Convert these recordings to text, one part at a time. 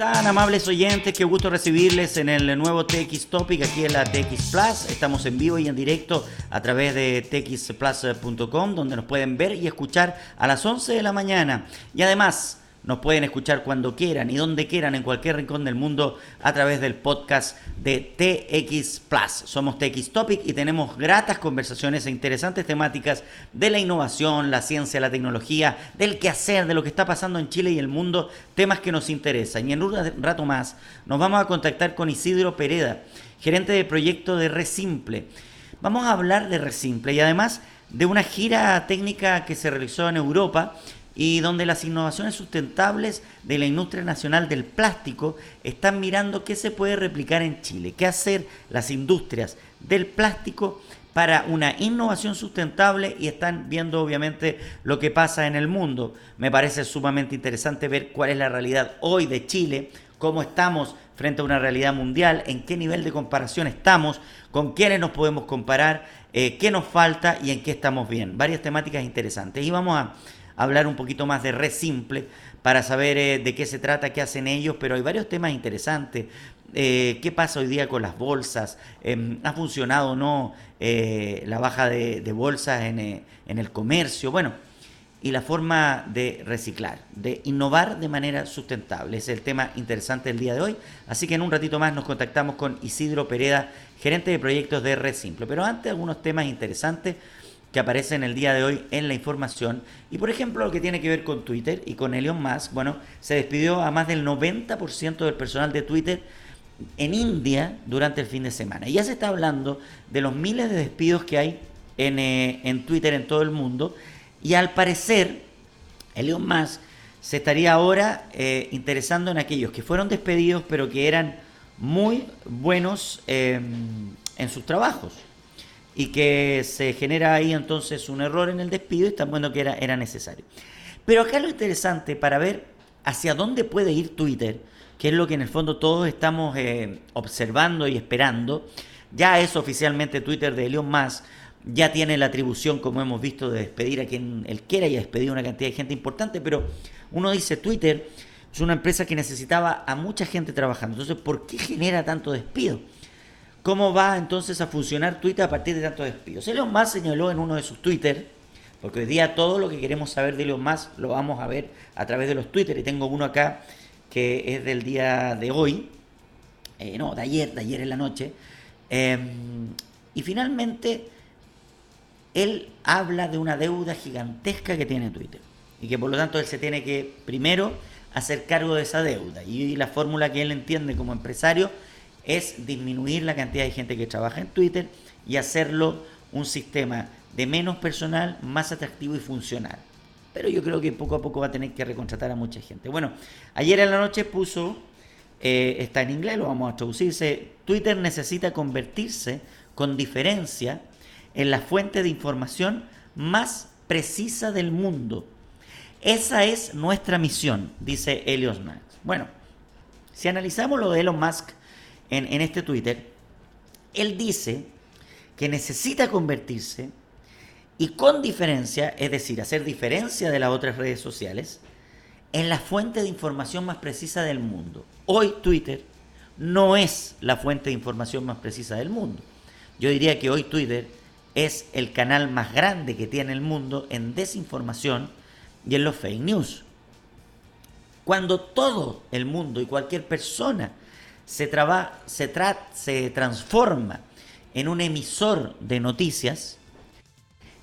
están, amables oyentes? Qué gusto recibirles en el nuevo TX Topic aquí en la TX Plus. Estamos en vivo y en directo a través de txplus.com, donde nos pueden ver y escuchar a las 11 de la mañana. Y además, nos pueden escuchar cuando quieran y donde quieran en cualquier rincón del mundo a través del podcast de TX Plus. Somos TX Topic y tenemos gratas conversaciones e interesantes temáticas de la innovación, la ciencia, la tecnología, del quehacer, de lo que está pasando en Chile y el mundo, temas que nos interesan. Y en un rato más nos vamos a contactar con Isidro Pereda, gerente de proyecto de Resimple. Vamos a hablar de Resimple y además de una gira técnica que se realizó en Europa y donde las innovaciones sustentables de la industria nacional del plástico están mirando qué se puede replicar en Chile, qué hacer las industrias del plástico para una innovación sustentable y están viendo obviamente lo que pasa en el mundo. Me parece sumamente interesante ver cuál es la realidad hoy de Chile, cómo estamos frente a una realidad mundial, en qué nivel de comparación estamos, con quiénes nos podemos comparar, eh, qué nos falta y en qué estamos bien. Varias temáticas interesantes. Y vamos a hablar un poquito más de Red Simple para saber eh, de qué se trata, qué hacen ellos, pero hay varios temas interesantes. Eh, ¿Qué pasa hoy día con las bolsas? Em, ¿Ha funcionado o no eh, la baja de, bolsas en, en, el comercio? Bueno, y la forma de reciclar, de innovar de manera sustentable. es el tema interesante del día de hoy. Así que en un ratito más nos contactamos con Isidro Pereda, gerente de proyectos de Red Simple. Pero antes algunos temas interesantes que aparece en el día de hoy en la información. Y por ejemplo, lo que tiene que ver con Twitter y con Elon Musk, bueno, se despidió a más del 90% del personal de Twitter en India durante el fin de semana. Y ya se está hablando de los miles de despidos que hay en, eh, en Twitter en todo el mundo. Y al parecer, Elon Musk se estaría ahora eh, interesando en aquellos que fueron despedidos, pero que eran muy buenos eh, en sus trabajos y que se genera ahí entonces un error en el despido y tan bueno que era, era necesario. Pero acá lo interesante para ver hacia dónde puede ir Twitter, que es lo que en el fondo todos estamos eh, observando y esperando, ya es oficialmente Twitter de Elon Musk, ya tiene la atribución, como hemos visto, de despedir a quien él quiera y ha despedido una cantidad de gente importante, pero uno dice Twitter es una empresa que necesitaba a mucha gente trabajando, entonces ¿por qué genera tanto despido? ¿Cómo va entonces a funcionar Twitter a partir de tantos despidos? Elon Musk señaló en uno de sus Twitter, porque hoy día todo lo que queremos saber de Elon Musk lo vamos a ver a través de los Twitter, y tengo uno acá que es del día de hoy, eh, no, de ayer, de ayer en la noche, em, y finalmente él habla de una deuda gigantesca que tiene Twitter, y que por lo tanto él se tiene que primero hacer cargo de esa deuda, y la fórmula que él entiende como empresario, es disminuir la cantidad de gente que trabaja en Twitter y hacerlo un sistema de menos personal, más atractivo y funcional. Pero yo creo que poco a poco va a tener que recontratar a mucha gente. Bueno, ayer en la noche puso, eh, está en inglés, lo vamos a traducirse, Twitter necesita convertirse con diferencia en la fuente de información más precisa del mundo. Esa es nuestra misión, dice Elon Musk. Bueno, si analizamos lo de Elon Musk en, este Twitter, él dice que necesita convertirse y con diferencia, es decir, hacer diferencia de las otras redes sociales, en la fuente de información más precisa del mundo. Hoy Twitter no es la fuente de información más precisa del mundo. Yo diría que hoy Twitter es el canal más grande que tiene el mundo en desinformación y en los fake news. Cuando todo el mundo y cualquier persona se, se, se transforma en un emisor de noticias,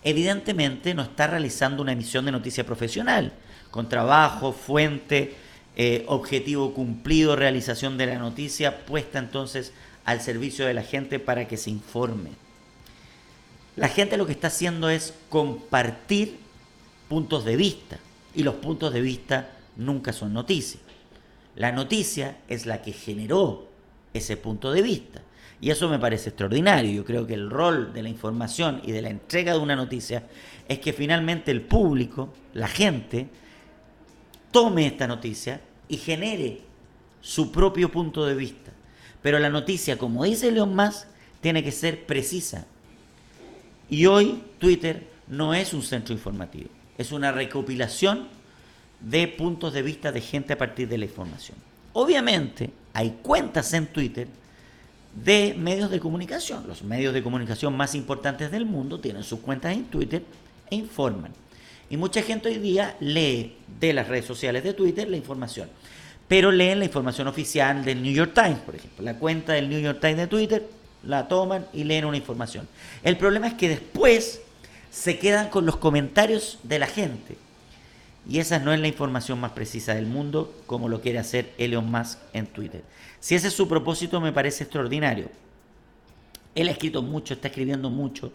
evidentemente no está realizando una emisión de noticia profesional, con trabajo, fuente, eh, objetivo cumplido, realización de la noticia puesta entonces al servicio de la gente para que se informe. La gente lo que está haciendo es compartir puntos de vista y los puntos de vista nunca son noticias. La noticia es la que generó ese punto de vista. Y eso me parece extraordinario. Yo creo que el rol de la información y de la entrega de una noticia es que finalmente el público, la gente, tome esta noticia y genere su propio punto de vista. Pero la noticia, como dice León Más, tiene que ser precisa. Y hoy Twitter no es un centro informativo, es una recopilación de puntos de vista de gente a partir de la información. obviamente hay cuentas en Twitter de medios de comunicación. Los medios de comunicación más importantes del mundo tienen sus cuentas en Twitter e informan. Y mucha gente hoy día lee de las redes sociales de Twitter la información. Pero leen la información oficial del New York Times, por ejemplo. La cuenta del New York Times de Twitter la toman y leen una información. El problema es que después se quedan con los comentarios de la gente. Y esa no es la información más precisa del mundo, como lo quiere hacer Elon Musk en Twitter. Si ese es su propósito, me parece extraordinario. Él ha escrito mucho, está escribiendo mucho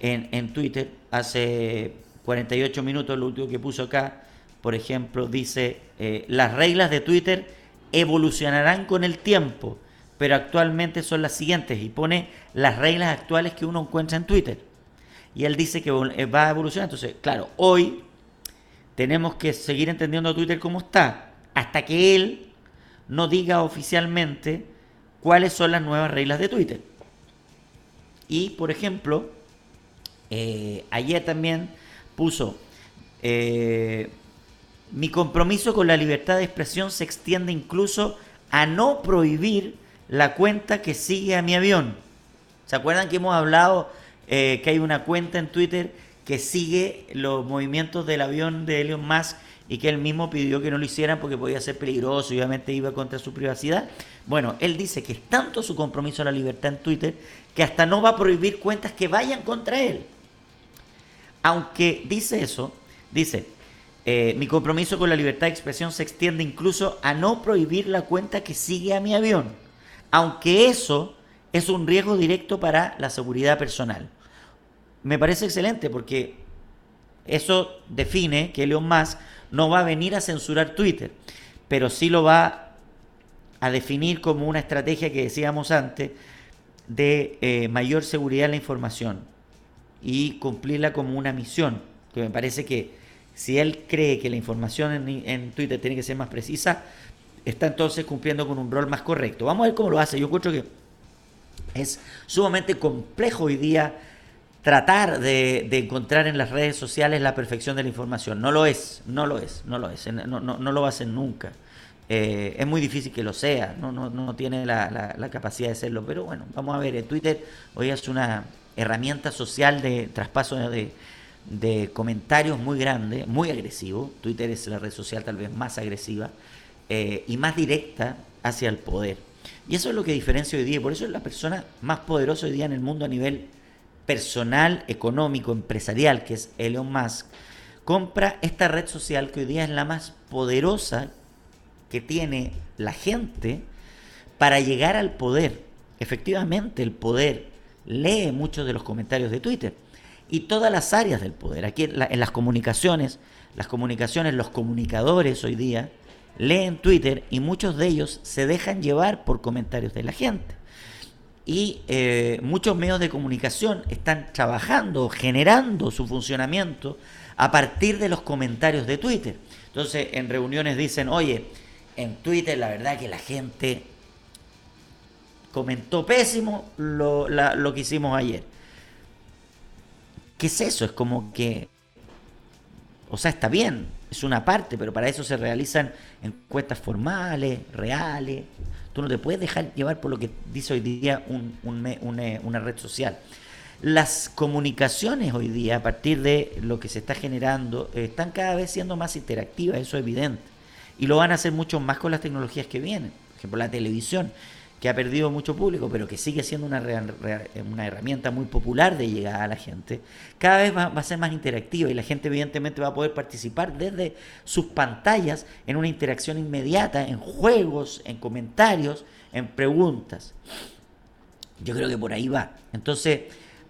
en, en Twitter. Hace 48 minutos, lo último que puso acá, por ejemplo, dice, eh, las reglas de Twitter evolucionarán con el tiempo, pero actualmente son las siguientes y pone las reglas actuales que uno encuentra en Twitter. Y él dice que eh, va a evolucionar. Entonces, claro, hoy tenemos que seguir entendiendo Twitter como está, hasta que él no diga oficialmente cuáles son las nuevas reglas de Twitter. Y, por ejemplo, eh, ayer también puso, eh, mi compromiso con la libertad de expresión se extiende incluso a no prohibir la cuenta que sigue a mi avión. ¿Se acuerdan que hemos hablado eh, que hay una cuenta en Twitter que sigue los movimientos del avión de Elon Musk y que él mismo pidió que no lo hicieran porque podía ser peligroso y obviamente iba contra su privacidad. Bueno, él dice que es tanto su compromiso a la libertad en Twitter que hasta no va a prohibir cuentas que vayan contra él. Aunque dice eso, dice, eh, mi compromiso con la libertad de expresión se extiende incluso a no prohibir la cuenta que sigue a mi avión, aunque eso es un riesgo directo para la seguridad personal me parece excelente porque eso define que Elon Musk no va a venir a censurar Twitter, pero sí lo va a definir como una estrategia que decíamos antes de eh, mayor seguridad en la información y cumplirla como una misión, que me parece que si él cree que la información en, en Twitter tiene que ser más precisa, está entonces cumpliendo con un rol más correcto. Vamos a ver cómo lo hace. Yo encuentro que es sumamente complejo hoy día tratar de, encontrar en las redes sociales la perfección de la información. No lo es, no lo es, no lo es, no, no, lo va a hacer nunca. Eh, es muy difícil que lo sea, no, no, no tiene la, la, capacidad de serlo, pero bueno, vamos a ver, eh, Twitter hoy es una herramienta social de traspaso de, de comentarios muy grande, muy agresivo. Twitter es la red social tal vez más agresiva eh, y más directa hacia el poder. Y eso es lo que diferencia hoy día, por eso es la persona más poderosa hoy día en el mundo a nivel personal, económico, empresarial, que es Elon Musk, compra esta red social que hoy día es la más poderosa que tiene la gente para llegar al poder. Efectivamente, el poder lee muchos de los comentarios de Twitter y todas las áreas del poder. Aquí en, las comunicaciones, las comunicaciones, los comunicadores hoy día leen Twitter y muchos de ellos se dejan llevar por comentarios de la gente y eh, muchos medios de comunicación están trabajando, generando su funcionamiento a partir de los comentarios de Twitter. Entonces, en reuniones dicen, oye, en Twitter la verdad que la gente comentó pésimo lo, lo que hicimos ayer. ¿Qué es eso? Es como que, o sea, está bien, es una parte, pero para eso se realizan encuestas formales, reales, Tú no te puedes dejar llevar por lo que dice hoy día eh, una red social. Las comunicaciones hoy día, a partir de lo que se está generando, están cada vez siendo más interactivas, eso es evidente. Y lo van a hacer mucho más con las tecnologías que vienen. Por ejemplo, la televisión que ha perdido mucho público, pero que sigue siendo una, una herramienta muy popular de llegar a la gente, cada vez va, a ser más interactiva y la gente evidentemente va a poder participar desde sus pantallas en una interacción inmediata, en juegos, en comentarios, en preguntas. Yo creo que por ahí va. Entonces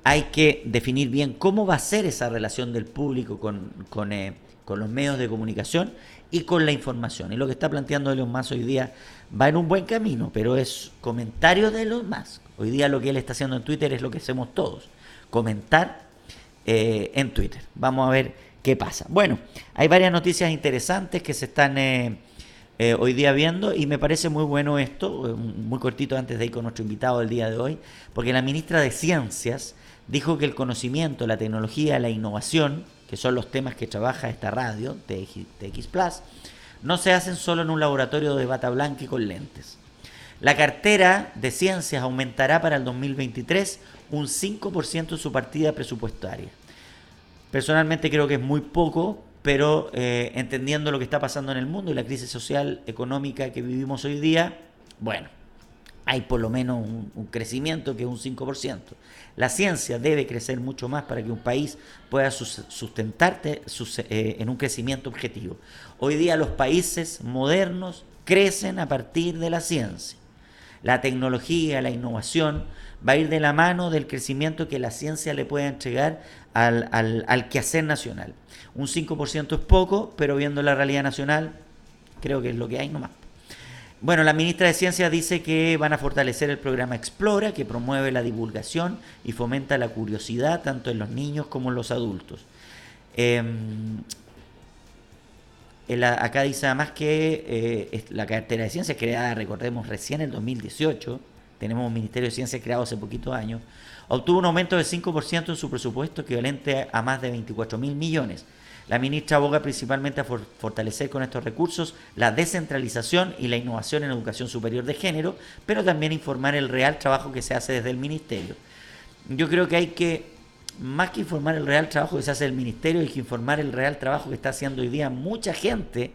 hay que definir bien cómo va a ser esa relación del público con, con, eh, con los medios de comunicación y con la información. Y lo que está planteando Elon Musk hoy día va en un buen camino, pero es comentario de Elon Musk. Hoy día lo que él está haciendo en Twitter es lo que hacemos todos, comentar eh, en Twitter. Vamos a ver qué pasa. Bueno, hay varias noticias interesantes que se están eh, eh, hoy día viendo y me parece muy bueno esto, muy cortito antes de ir con nuestro invitado del día de hoy, porque la ministra de Ciencias dijo que el conocimiento, la tecnología, la innovación, que son los temas que trabaja esta radio, TX, Plus, no se hacen solo en un laboratorio de bata blanca y con lentes. La cartera de ciencias aumentará para el 2023 un 5% en su partida presupuestaria. Personalmente creo que es muy poco, pero eh, entendiendo lo que está pasando en el mundo y la crisis social, económica que vivimos hoy día, bueno, hay por lo menos un, crecimiento que es un 5%. La ciencia debe crecer mucho más para que un país pueda sustentarte eh, en un crecimiento objetivo. Hoy día los países modernos crecen a partir de la ciencia la tecnología, la innovación, va a ir de la mano del crecimiento que la ciencia le puede entregar al, al, quehacer nacional. Un 5% es poco, pero viendo la realidad nacional, creo que es lo que hay nomás. Bueno, la ministra de Ciencia dice que van a fortalecer el programa Explora, que promueve la divulgación y fomenta la curiosidad tanto en los niños como en los adultos. Em, acá dice además que eh, la cartera de ciencias creada, recordemos, recién en el 2018, tenemos un Ministerio de Ciencias creado hace poquitos años, obtuvo un aumento del 5% en su presupuesto equivalente a más de 24 mil millones. La ministra aboga principalmente a fortalecer con estos recursos la descentralización y la innovación en educación superior de género, pero también informar el real trabajo que se hace desde el ministerio. Yo creo que hay que más que informar el real trabajo que se hace el ministerio, hay que informar el real trabajo que está haciendo hoy día mucha gente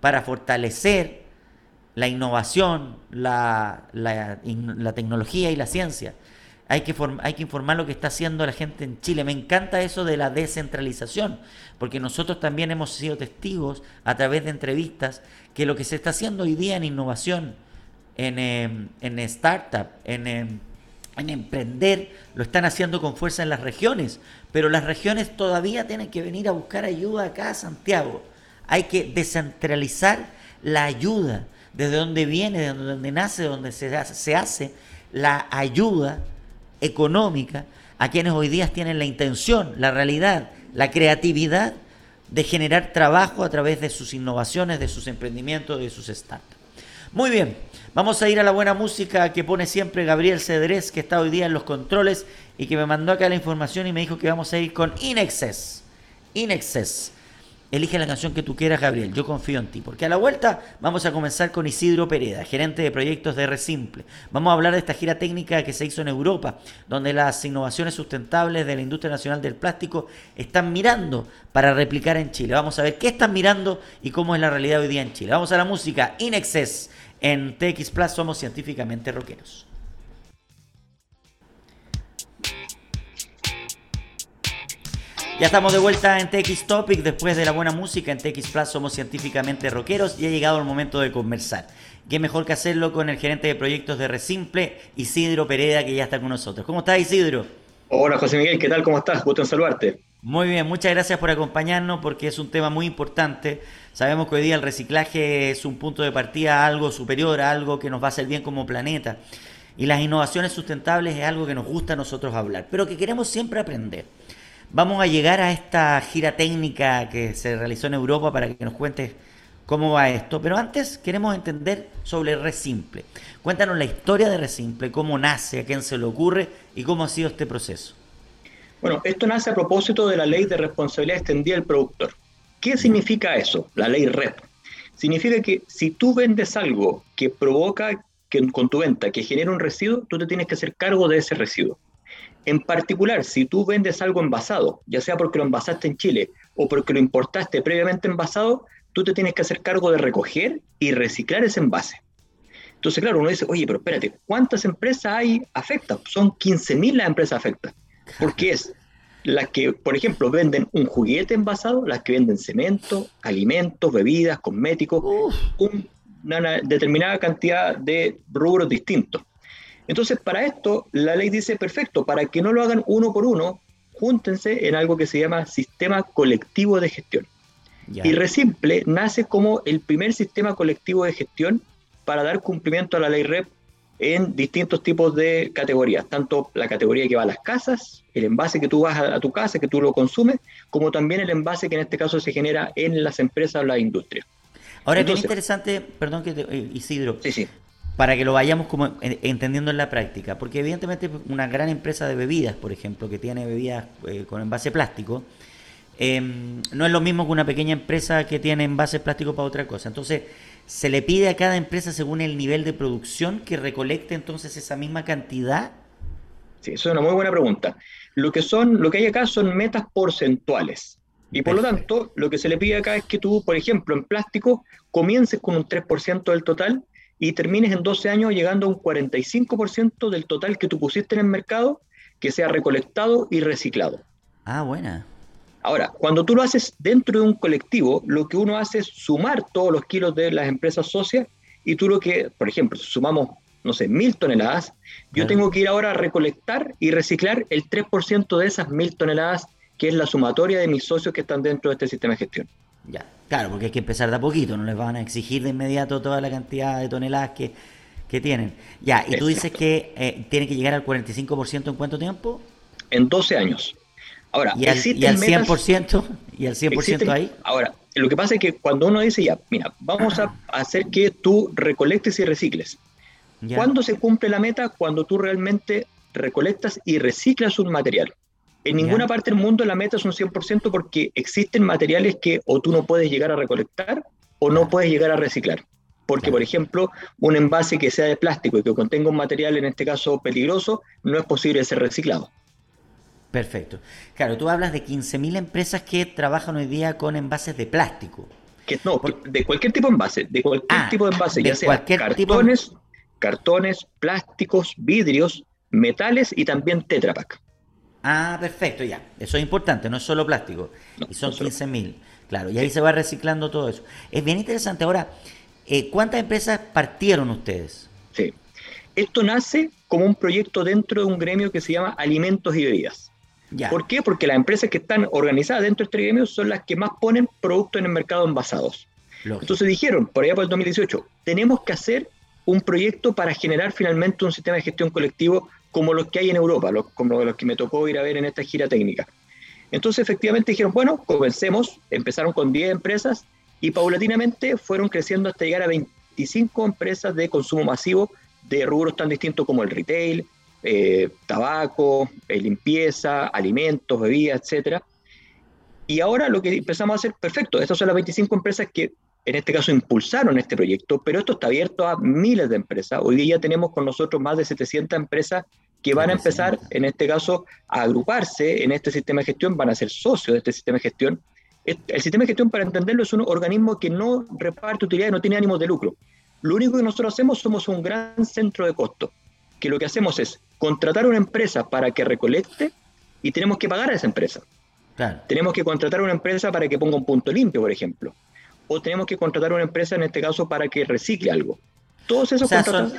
para fortalecer la innovación, la, tecnología y la ciencia. Hay que, hay que informar lo que está haciendo la gente en Chile. Me encanta eso de la descentralización, porque nosotros también hemos sido testigos a través de entrevistas que lo que se está haciendo hoy día en innovación, en, em, en startup, en, em, en emprender, lo están haciendo con fuerza en las regiones, pero las regiones todavía tienen que venir a buscar ayuda acá a Santiago. Hay que descentralizar la ayuda, desde donde viene, desde donde nace, de donde se hace, se hace la ayuda económica a quienes hoy día tienen la intención, la realidad, la creatividad de generar trabajo a través de sus innovaciones, de sus emprendimientos, de sus startups. Muy bien, Vamos a ir a la buena música que pone siempre Gabriel Cedrés, que está hoy día en los controles y que me mandó acá la información y me dijo que vamos a ir con Inexcess. Inexcess. Elige la canción que tú quieras, Gabriel. Yo confío en ti. Porque a la vuelta vamos a comenzar con Isidro Pereda, gerente de proyectos de Resimple. Vamos a hablar de esta gira técnica que se hizo en Europa, donde las innovaciones sustentables de la industria nacional del plástico están mirando para replicar en Chile. Vamos a ver qué están mirando y cómo es la realidad hoy día en Chile. Vamos a la música. Inexcess. En TX Plus somos científicamente rockeros. Ya estamos de vuelta en TX Topic después de la buena música en TX Plus somos científicamente rockeros y ha llegado el momento de conversar. Qué mejor que hacerlo con el gerente de proyectos de Resimple, Isidro Pereda, que ya está con nosotros. ¿Cómo estás, Isidro? Hola, José Miguel, ¿qué tal? ¿Cómo estás? Gusto en saludarte. Muy bien, muchas gracias por acompañarnos porque es un tema muy importante. Sabemos que hoy día el reciclaje es un punto de partida a algo superior, a algo que nos va a hacer bien como planeta. Y las innovaciones sustentables es algo que nos gusta a nosotros hablar, pero que queremos siempre aprender. Vamos a llegar a esta gira técnica que se realizó en Europa para que nos cuentes cómo va esto. Pero antes queremos entender sobre Resimple. Cuéntanos la historia de Resimple, cómo nace, a quién se le ocurre y cómo ha sido este proceso. Bueno, esto nace a propósito de la ley de responsabilidad extendida del productor. ¿Qué significa eso, la ley REP? Significa que si tú vendes algo que provoca que con tu venta que genera un residuo, tú te tienes que hacer cargo de ese residuo. En particular, si tú vendes algo envasado, ya sea porque lo envasaste en Chile o porque lo importaste previamente envasado, tú te tienes que hacer cargo de recoger y reciclar ese envase. Entonces, claro, uno dice, oye, pero espérate, ¿cuántas empresas hay afectadas? Son 15.000 las empresas afectadas porque es las que, por ejemplo, venden un juguete envasado, las que venden cemento, alimentos, bebidas, cosméticos, una determinada cantidad de rubros distintos. Entonces, para esto, la ley dice, perfecto, para que no lo hagan uno por uno, júntense en algo que se llama sistema colectivo de gestión. Y Resimple nace como el primer sistema colectivo de gestión para dar cumplimiento a la ley REP en distintos tipos de categorías, tanto la categoría que va a las casas, el envase que tú vas a, tu casa, que tú lo consumes, como también el envase que en este caso se genera en las empresas o la industria. Ahora, es interesante, perdón que eh, Isidro, para que lo vayamos como entendiendo en la práctica, porque evidentemente una gran empresa de bebidas, por ejemplo, que tiene bebidas eh, con envase plástico, em, no es lo mismo que una pequeña empresa que tiene envases plásticos para otra cosa. Entonces, ¿se le pide a cada empresa según el nivel de producción que recolecte entonces esa misma cantidad? Sí, eso es una muy buena pregunta. Lo que, son, lo que hay acá son metas porcentuales. Y por lo tanto, lo que se le pide acá es que tú, por ejemplo, en plástico, comiences con un 3% del total y termines en 12 años llegando a un 45% del total que tú pusiste en el mercado que sea recolectado y reciclado. Ah, buena. Ahora, cuando tú lo haces dentro de un colectivo, lo que uno hace es sumar todos los kilos de las empresas socias y tú lo que, por ejemplo, sumamos, no sé, mil toneladas, yo tengo que ir ahora a recolectar y reciclar el 3% de esas mil toneladas, que es la sumatoria de mis socios que están dentro de este sistema de gestión. Ya, claro, porque hay que empezar de a poquito, no les van a exigir de inmediato toda la cantidad de toneladas que, que tienen. Ya, y tú dices que eh, tiene que llegar al 45% en cuánto tiempo? En 12 años. Ahora, ¿Y al, ¿y al 100%? ¿Y al 100% ahí? Ahora, lo que pasa es que cuando uno dice ya, mira, vamos a hacer que tú recolectes y recicles. ¿Cuándo se cumple la meta? Cuando tú realmente recolectas y reciclas un material. En ninguna parte del mundo la meta es un 100% porque existen materiales que o tú no puedes llegar a recolectar o no puedes llegar a reciclar. Porque, por ejemplo, un envase que sea de plástico y que contenga un material, en este caso peligroso, no es posible ser reciclado. Perfecto. Claro, tú hablas de 15.000 empresas que trabajan hoy día con envases de plástico. Que, no, de cualquier tipo de envase, de cualquier ah, tipo de envase, ya sea cartones, cartones, plásticos, vidrios, metales y también Tetra Ah, perfecto, ya. Eso es importante, no es solo plástico. y son 15.000. Claro, y ahí se va reciclando todo eso. Es bien interesante. Ahora, eh, ¿cuántas empresas partieron ustedes? Sí. Esto nace como un proyecto dentro de un gremio que se llama Alimentos y Bebidas. ¿Por qué? Porque las empresas que están organizadas dentro de este gremio son las que más ponen productos en el mercado envasados. Entonces dijeron, por allá por el 2018, tenemos que hacer un proyecto para generar finalmente un sistema de gestión colectivo como los que hay en Europa, como los que me tocó ir a ver en esta gira técnica. Entonces efectivamente dijeron, bueno, comencemos, empezaron con 10 empresas y paulatinamente fueron creciendo hasta llegar a 25 empresas de consumo masivo de rubros tan distintos como el retail, eh, tabaco, eh, limpieza, alimentos, bebidas, etcétera. Y ahora lo que empezamos a hacer, perfecto, estas son las 25 empresas que en este caso impulsaron este proyecto, pero esto está abierto a miles de empresas. Hoy día tenemos con nosotros más de 700 empresas que van a empezar, en este caso, a agruparse en este sistema de gestión, van a ser socios de este sistema de gestión. El sistema de gestión, para entenderlo, es un organismo que no reparte utilidades, no tiene ánimo de lucro. Lo único que nosotros hacemos somos un gran centro de costo, que lo que hacemos es contratar a una empresa para que recolecte y tenemos que pagar a esa empresa. Tenemos que contratar a una empresa para que ponga un punto limpio, por ejemplo. O tenemos que contratar a una empresa, en este caso, para que recicle algo. Todos esos son,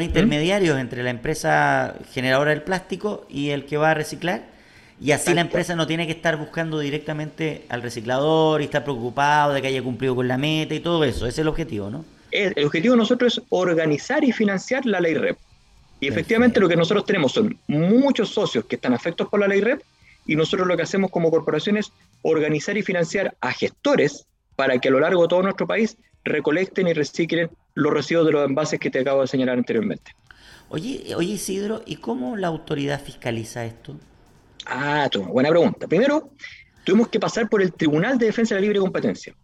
intermediarios entre la empresa generadora del plástico y el que va a reciclar. Y así la empresa no tiene que estar buscando directamente al reciclador y estar preocupado de que haya cumplido con la meta y todo eso. Ese es el objetivo, ¿no? El objetivo de nosotros es organizar y financiar la ley REP. Y efectivamente lo que nosotros tenemos son muchos socios que están afectos por la ley REP y nosotros lo que hacemos como corporación es organizar y financiar a gestores para que a lo largo de todo nuestro país recolecten y reciclen los residuos de los envases que te acabo de señalar anteriormente. Oye, oye Isidro, ¿y cómo la autoridad fiscaliza esto? Ah, buena pregunta. Primero, tuvimos que pasar por el Tribunal de Defensa de la Libre Competencia,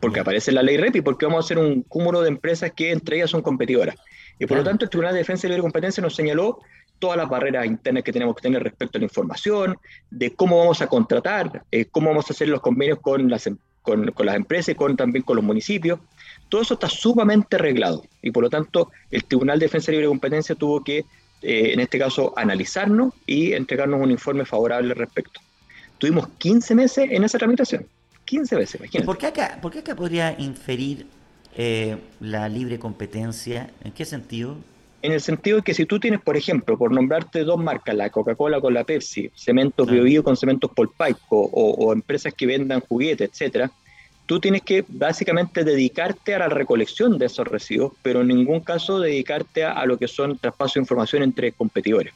porque aparece la ley REP y porque vamos a hacer un cúmulo de empresas que entre ellas son competidoras. Y por lo tanto, el Tribunal de Defensa de la Libre Competencia nos señaló todas las barreras internas que tenemos que tener respecto a la información, de cómo vamos a contratar, eh, cómo vamos a hacer los convenios con las, em, con, con las empresas y con, también con los municipios. Todo eso está sumamente arreglado y por lo tanto el Tribunal de Defensa de Libre Competencia tuvo que, eh, en este caso, analizarnos y entregarnos un informe favorable al respecto. Tuvimos 15 meses en esa tramitación. 15 meses, imagínate. ¿Por qué acá, por qué acá podría inferir eh, la libre competencia? ¿En qué sentido? En el sentido de que si tú tienes, por ejemplo, por nombrarte dos marcas, la Coca-Cola con la Pepsi, cementos Bio, con cementos Polpaico o, o empresas que vendan juguetes, etcétera, tú tienes que básicamente dedicarte a la recolección de esos residuos, pero en ningún caso dedicarte a, lo que son traspasos de información entre competidores.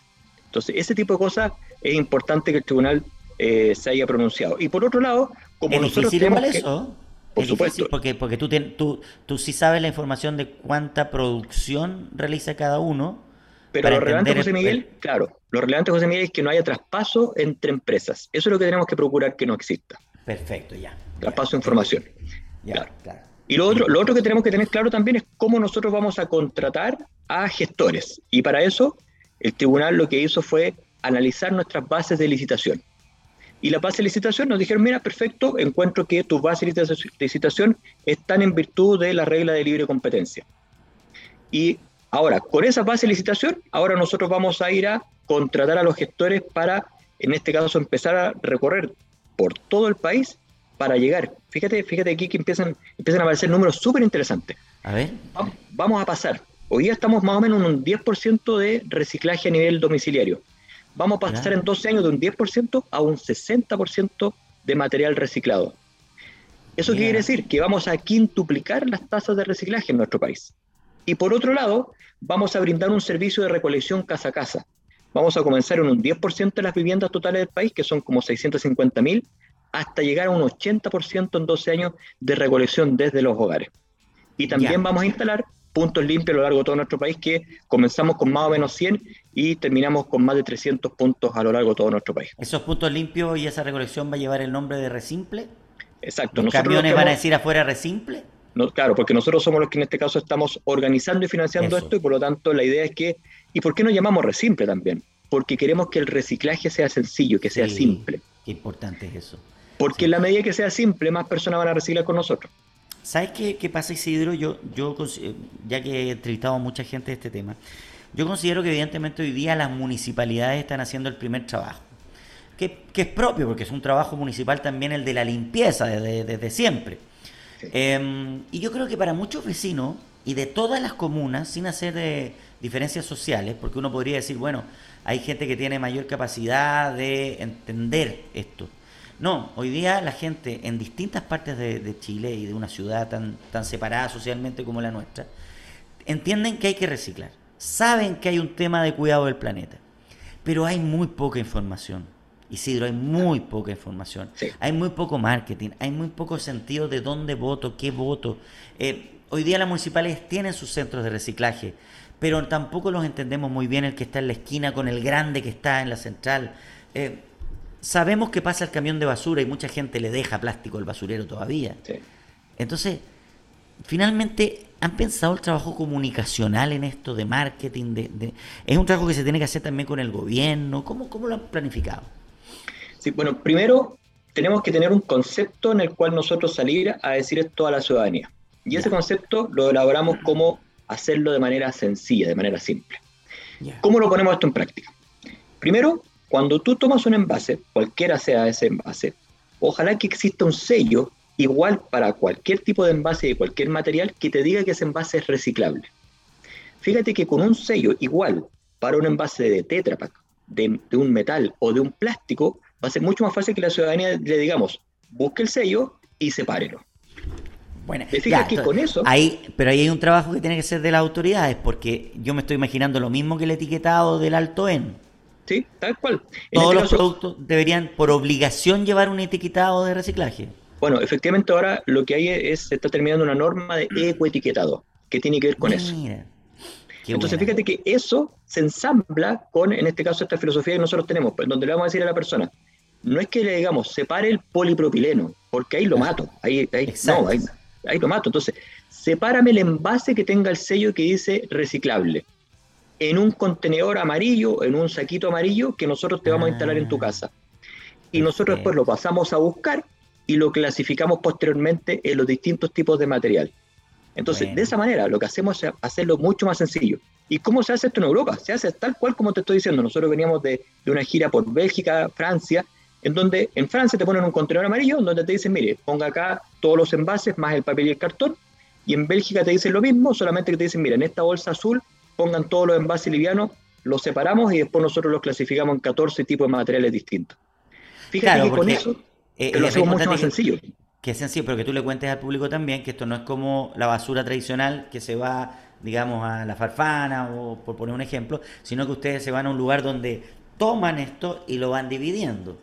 Entonces, ese tipo de cosas es importante que el tribunal eh, se haya pronunciado. Y por otro lado, como ¿Es nosotros tenemos eso? Por supuesto. porque, porque tú, tú, tú sí sabes la información de cuánta producción realiza cada uno. Pero lo relevante, José Miguel, claro, lo relevante, José Miguel, es que no haya traspaso entre empresas. Eso es lo que tenemos que procurar que no exista. Perfecto, ya. Traspaso de información. Ya, claro. Y lo otro, lo otro que tenemos que tener claro también es cómo nosotros vamos a contratar a gestores. Y para eso, el tribunal lo que hizo fue analizar nuestras bases de licitación. Y la base de licitación nos dijeron, mira, perfecto, encuentro que tus bases de licitación están en virtud de la regla de libre competencia. Y ahora, con esa base de licitación, ahora nosotros vamos a ir a contratar a los gestores para, en este caso, empezar a recorrer por todo el país para llegar. Fíjate, fíjate aquí que empiezan, empiezan a aparecer números súper interesantes. A ver. Vamos, a pasar. Hoy día estamos más o menos en un 10% de reciclaje a nivel domiciliario. Vamos a pasar en 12 años de un 10% a un 60% de material reciclado. ¿Eso quiere decir? Que vamos a quintuplicar las tasas de reciclaje en nuestro país. Y por otro lado, vamos a brindar un servicio de recolección casa a casa. Vamos a comenzar en un 10% de las viviendas totales del país, que son como 650 mil, hasta llegar a un 80% en 12 años de recolección desde los hogares. Y también vamos a instalar puntos limpios a lo largo de todo nuestro país, que comenzamos con más o menos 100 y terminamos con más de 300 puntos a lo largo de todo nuestro país. ¿Esos puntos limpios y esa recolección va a llevar el nombre de Resimple? Exacto. ¿Los camiones van a decir afuera Resimple? No, claro, porque nosotros somos los que en este caso estamos organizando y financiando esto y por lo tanto la idea es que, ¿y por qué no llamamos Resimple también? Porque queremos que el reciclaje sea sencillo, que sea simple. Qué importante es eso. Porque en la medida que sea simple, más personas van a reciclar con nosotros. ¿Sabes qué, qué pasa, Isidro? Yo, yo, ya que he entrevistado a mucha gente de este tema, yo considero que evidentemente hoy día las municipalidades están haciendo el primer trabajo, que, es propio, porque es un trabajo municipal también el de la limpieza desde, siempre. Em, y yo creo que para muchos vecinos y de todas las comunas, sin hacer de diferencias sociales, porque uno podría decir, bueno, hay gente que tiene mayor capacidad de entender esto. No, hoy día la gente en distintas partes de, Chile y de una ciudad tan, tan separada socialmente como la nuestra, entienden que hay que reciclar, saben que hay un tema de cuidado del planeta, pero hay muy poca información. Isidro, hay muy poca información, hay muy poco marketing, hay muy poco sentido de dónde voto, qué voto. Eh, hoy día las municipales tienen sus centros de reciclaje, pero tampoco los entendemos muy bien el que está en la esquina con el grande que está en la central. Eh, sabemos que pasa el camión de basura y mucha gente le deja plástico al basurero todavía. Entonces, finalmente, ¿han pensado el trabajo comunicacional en esto de marketing? De, ¿Es un trabajo que se tiene que hacer también con el gobierno? ¿Cómo, cómo lo han planificado? Sí, bueno, primero tenemos que tener un concepto en el cual nosotros salir a decir esto a la ciudadanía. Y ese concepto lo elaboramos como hacerlo de manera sencilla, de manera simple. ¿Cómo lo ponemos esto en práctica? Primero, cuando tú tomas un envase, cualquiera sea ese envase, ojalá que exista un sello igual para cualquier tipo de envase de cualquier material que te diga que ese envase es reciclable. Fíjate que con un sello igual para un envase de Tetra Pak, de, un metal o de un plástico, va a ser mucho más fácil que la ciudadanía le digamos, busque el sello y sepárelo. Bueno, que con eso... Ahí, pero ahí hay un trabajo que tiene que ser de las autoridades, porque yo me estoy imaginando lo mismo que el etiquetado del alto en Sí, tal cual. Todos este los productos deberían por obligación llevar un etiquetado de reciclaje. Bueno, efectivamente ahora lo que hay es, se está terminando una norma de ecoetiquetado que tiene que ver con eso. Entonces fíjate que eso se ensambla con, en este caso, esta filosofía que nosotros tenemos, pues, donde le vamos a decir a la persona, no es que le digamos, separe el polipropileno, porque ahí lo mato, ahí, ahí no, ahí, ahí lo mato. Entonces, sepárame el envase que tenga el sello que dice reciclable en un contenedor amarillo, en un saquito amarillo que nosotros te vamos a instalar en tu ah. casa. Y nosotros después lo pasamos a buscar y lo clasificamos posteriormente en los distintos tipos de material. Entonces, de esa manera, lo que hacemos es hacerlo mucho más sencillo. ¿Y cómo se hace esto en Europa? Se hace tal cual como te estoy diciendo. Nosotros veníamos de, de una gira por Bélgica, Francia, en donde en Francia te ponen un contenedor amarillo donde te dicen, mire, ponga acá todos los envases más el papel y el cartón. Y en Bélgica te dicen lo mismo, solamente que te dicen, mira, en esta bolsa azul pongan todos los envases livianos, los separamos y después nosotros los clasificamos en 14 tipos de materiales distintos. Fíjate que con eso eh, lo hacemos mucho más sencillo. Que es sencillo, pero que tú le cuentes al público también que esto no es como la basura tradicional que se va, digamos, a la farfana o por poner un ejemplo, sino que ustedes se van a un lugar donde toman esto y lo van dividiendo.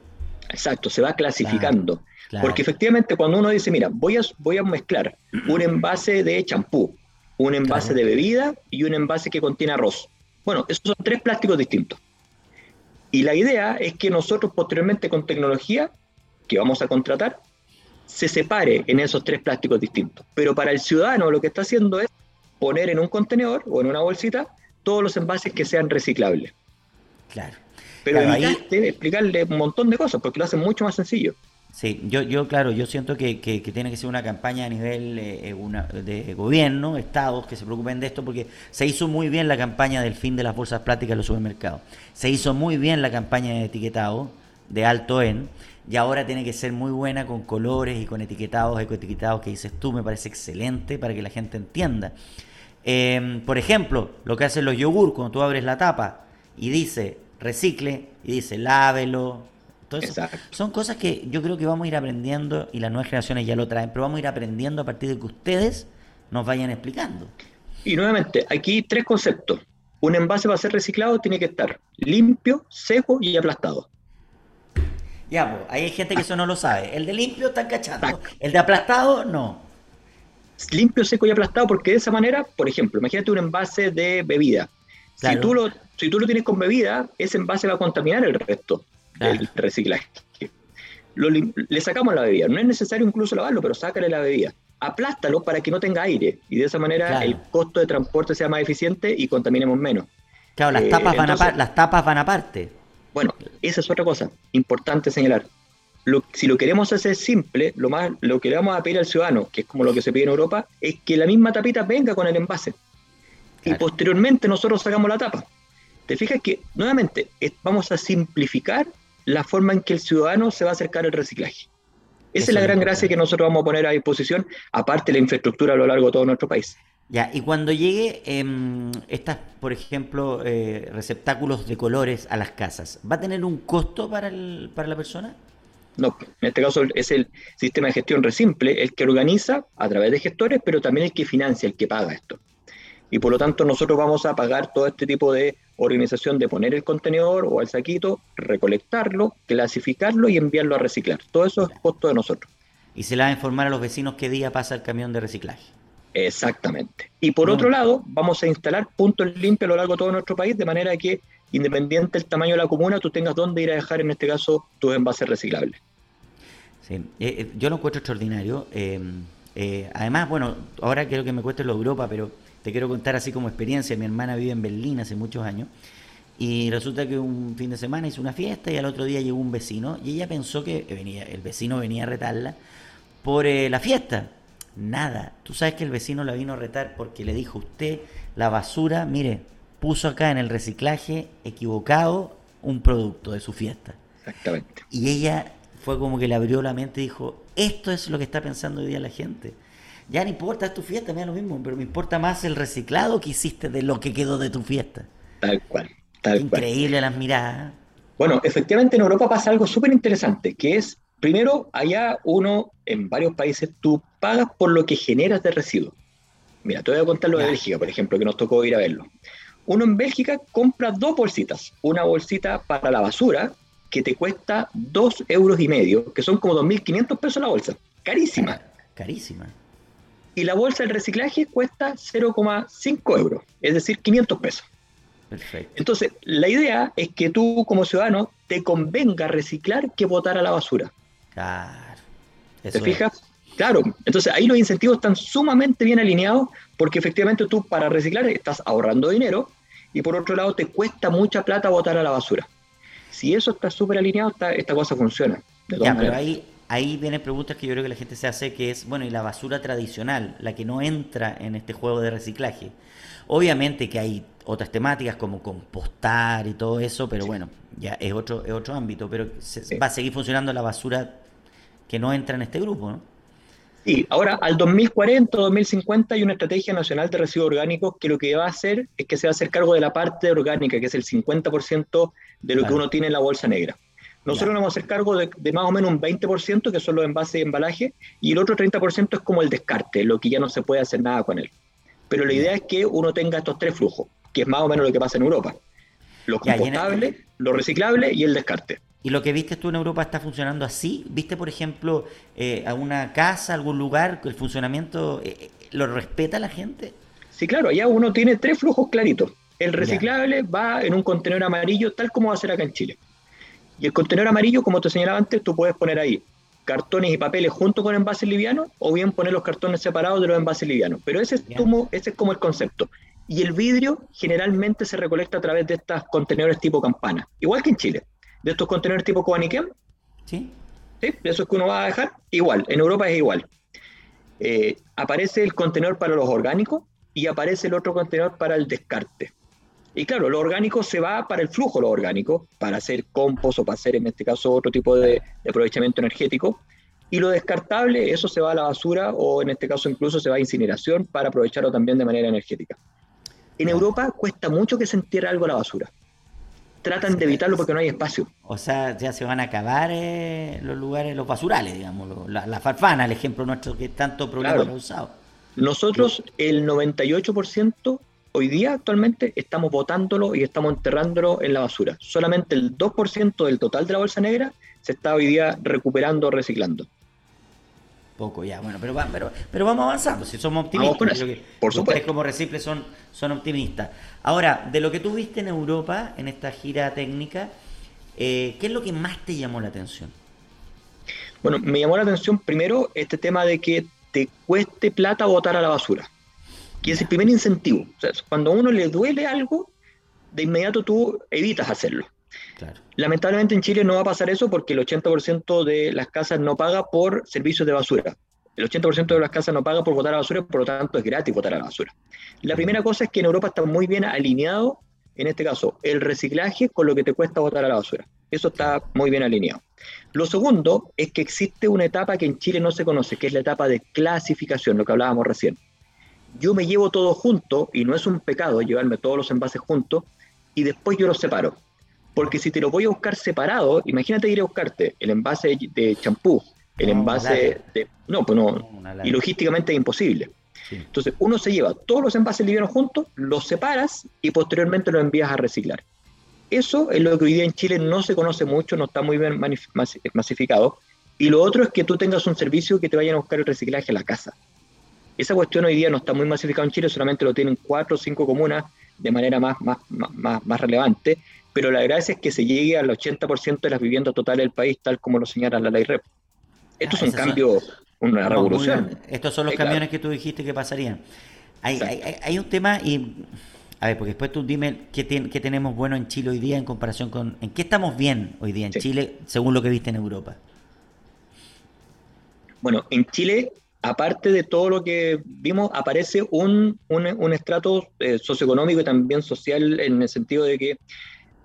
Exacto, se va clasificando. Porque efectivamente cuando uno dice, mira, voy a, voy a mezclar un envase de champú un envase de bebida y un envase que contiene arroz. Bueno, esos son tres plásticos distintos. Y la idea es que nosotros posteriormente con tecnología que vamos a contratar, se separe en esos tres plásticos distintos. Pero para el ciudadano lo que está haciendo es poner en un contenedor o en una bolsita todos los envases que sean reciclables. Claro. Pero evitaste explicarle un montón de cosas porque lo hacen mucho más sencillo. Sí, yo, yo claro, yo siento que, que, tiene que ser una campaña a nivel eh, de gobierno, estados que se preocupen de esto, porque se hizo muy bien la campaña del fin de las bolsas plásticas en los supermercados. Se hizo muy bien la campaña de etiquetado de alto en, y ahora tiene que ser muy buena con colores y con etiquetados, ecoetiquetados que dices tú, me parece excelente para que la gente entienda. Em, por ejemplo, lo que hacen los yogur, cuando tú abres la tapa y dice recicle y dice lávelo, son cosas que yo creo que vamos a ir aprendiendo y las nuevas generaciones ya lo traen, pero vamos a ir aprendiendo a partir de que ustedes nos vayan explicando. Y nuevamente, aquí tres conceptos. Un envase para ser reciclado tiene que estar limpio, seco y aplastado. Ya, pues, hay gente que eso no lo sabe. El de limpio está cachando, el de aplastado no. Limpio, seco y aplastado, porque de esa manera, por ejemplo, imagínate un envase de bebida. Si, tú lo, si tú lo tienes con bebida, ese envase va a contaminar el resto el reciclaje. le sacamos la bebida. No es necesario incluso lavarlo, pero sácale la bebida. Aplástalo para que no tenga aire y de esa manera el costo de transporte sea más eficiente y contaminemos menos. Claro, las, eh, tapas, van las tapas van aparte. Bueno, esa es otra cosa importante señalar. si lo queremos hacer simple, lo, más, lo que le vamos a pedir al ciudadano, que es como lo que se pide en Europa, es que la misma tapita venga con el envase. Y posteriormente nosotros sacamos la tapa. Te fijas que, nuevamente, vamos a simplificar la forma en que el ciudadano se va a acercar al reciclaje. Esa es la gran gracia que nosotros vamos a poner a disposición, aparte de la infraestructura a lo largo de todo nuestro país. Ya, y cuando llegue eh, estas, por ejemplo, eh, receptáculos de colores a las casas, ¿va a tener un costo para, el, para la persona? No, en este caso es el sistema de gestión Resimple el que organiza a través de gestores, pero también el que financia, el que paga esto. Y por lo tanto nosotros vamos a pagar todo este tipo de organización de poner el contenedor o el saquito, recolectarlo, clasificarlo y enviarlo a reciclar. Todo eso es costo de nosotros. Y se le va a informar a los vecinos qué día pasa el camión de reciclaje. Exactamente. Y por otro lado, vamos a instalar puntos limpios a lo largo de todo nuestro país, de manera que, independiente del tamaño de la comuna, tú tengas dónde ir a dejar, en este caso, tus envases reciclables. Sí, eh, eh, yo lo encuentro extraordinario. Eh, además, bueno, ahora quiero que me cueste lo de Europa, pero te quiero contar así como experiencia. Mi hermana vive en Berlín hace muchos años. Y resulta que un fin de semana hizo una fiesta y al otro día llegó un vecino y ella pensó que venía, el vecino venía a retarla por eh, la fiesta. Nada. Tú sabes que el vecino la vino a retar porque le dijo usted la basura, mire, puso acá en el reciclaje equivocado un producto de su fiesta. Exactamente. Y ella fue como que le abrió la mente y dijo, esto es lo que está pensando hoy día la gente ya no importa, es tu fiesta, me da lo mismo, pero me importa más el reciclado que hiciste de lo que quedó de tu fiesta. Tal cual, tal Increíble las miradas. Bueno, efectivamente en Europa pasa algo súper interesante, que es, primero, allá uno, en varios países, tú pagas por lo que generas de residuos. Mira, te voy a contar lo de Bélgica, por ejemplo, que nos tocó ir a verlo. Uno en Bélgica compra dos bolsitas. Una bolsita para la basura, que te cuesta dos euros y medio, que son como 2.500 pesos la bolsa. Carísima. Carísima y la bolsa del reciclaje cuesta 0,5 euros, es decir, 500 pesos. Perfecto. Entonces, la idea es que tú como ciudadano te convenga reciclar que botar a la basura. Claro. ¿Te fijas? Claro. Entonces, ahí los incentivos están sumamente bien alineados porque efectivamente tú para reciclar estás ahorrando dinero y por otro lado te cuesta mucha plata botar a la basura. Si eso está súper alineado, esta, cosa funciona. ya, pero ahí, ahí vienen preguntas que yo creo que la gente se hace, que es, bueno, y la basura tradicional, la que no entra en este juego de reciclaje. Obviamente que hay otras temáticas como compostar y todo eso, pero bueno, ya es otro, es otro ámbito, pero va a seguir funcionando la basura que no entra en este grupo, ¿no? Sí, ahora al 2040 2050 hay una estrategia nacional de residuos orgánicos que lo que va a hacer es que se va a hacer cargo de la parte orgánica, que es el 50% de lo que uno tiene en la bolsa negra. Nosotros nos vamos a hacer cargo de, más o menos un 20%, que son los envases y embalaje, y el otro 30% es como el descarte, lo que ya no se puede hacer nada con él. Pero la idea es que uno tenga estos tres flujos, que es más o menos lo que pasa en Europa. Lo compostable, lo reciclable y el descarte. ¿Y lo que viste tú en Europa está funcionando así? ¿Viste, por ejemplo, eh, a una casa, algún lugar, el funcionamiento eh, eh, lo respeta la gente? Sí, claro, allá uno tiene tres flujos claritos. El reciclable va en un contenedor amarillo, tal como va a ser acá en Chile. Y el contenedor amarillo, como te señalaba antes, tú puedes poner ahí cartones y papeles junto con envases livianos o bien poner los cartones separados de los envases livianos. Pero ese es, como, ese es como el concepto. Y el vidrio generalmente se recolecta a través de estos contenedores tipo campana, igual que en Chile. De estos contenedores tipo Cobaniquem. Sí. Sí, eso es que uno va a dejar. Igual, en Europa es igual. Eh, aparece el contenedor para los orgánicos y aparece el otro contenedor para el descarte. Y claro, lo orgánico se va para el flujo, lo orgánico, para hacer compost o para hacer en este caso otro tipo de, aprovechamiento energético. Y lo descartable, eso se va a la basura o en este caso incluso se va a incineración para aprovecharlo también de manera energética. En Europa cuesta mucho que se entierre algo a la basura. Tratan de evitarlo porque no hay espacio. O sea, ya se van a acabar eh, los lugares, los basurales, digamos, la, farfana, el ejemplo nuestro que tanto problema ha causado. Nosotros, el 98% hoy día actualmente estamos botándolo y estamos enterrándolo en la basura. Solamente el 2% del total de la bolsa negra se está hoy día recuperando o reciclando. Poco ya, bueno, pero, pero, pero vamos avanzando, si somos optimistas. Por supuesto. como Reciple son, son optimistas. Ahora, de lo que tú viste en Europa, en esta gira técnica, eh, ¿qué es lo que más te llamó la atención? Bueno, me llamó la atención primero este tema de que te cueste plata botar a la basura que es el primer incentivo. O sea, cuando a uno le duele algo, de inmediato tú evitas hacerlo. Lamentablemente en Chile no va a pasar eso porque el 80% de las casas no paga por servicios de basura. El 80% de las casas no paga por botar a la basura, por lo tanto es gratis botar a la basura. La primera cosa es que en Europa está muy bien alineado, en este caso, el reciclaje con lo que te cuesta botar a la basura. Eso está muy bien alineado. Lo segundo es que existe una etapa que en Chile no se conoce, que es la etapa de clasificación, lo que hablábamos recién yo me llevo todo junto, y no es un pecado llevarme todos los envases juntos, y después yo los separo. Porque si te lo voy a buscar separado, imagínate ir a buscarte el envase de champú, el envase de... No, pues no, y logísticamente es imposible. Entonces, uno se lleva todos los envases livianos juntos, los separas y posteriormente los envías a reciclar. Eso es lo que hoy día en Chile no se conoce mucho, no está muy bien masificado. Y lo otro es que tú tengas un servicio que te vayan a buscar el reciclaje a la casa. Esa cuestión hoy día no está muy masificada en Chile, solamente lo tienen cuatro o cinco comunas de manera más, más, más, más relevante, pero la gracia es que se llegue al 80% de las viviendas totales del país, tal como lo señala la ley REP. Esto es un cambio, una revolución. Estos son los camiones que tú dijiste que pasarían. Hay, hay, un tema y... A ver, porque después tú dime qué, qué, tenemos bueno en Chile hoy día en comparación con... ¿En qué estamos bien hoy día en Chile según lo que viste en Europa? Bueno, en Chile aparte de todo lo que vimos, aparece un, un, estrato eh, socioeconómico y también social en el sentido de que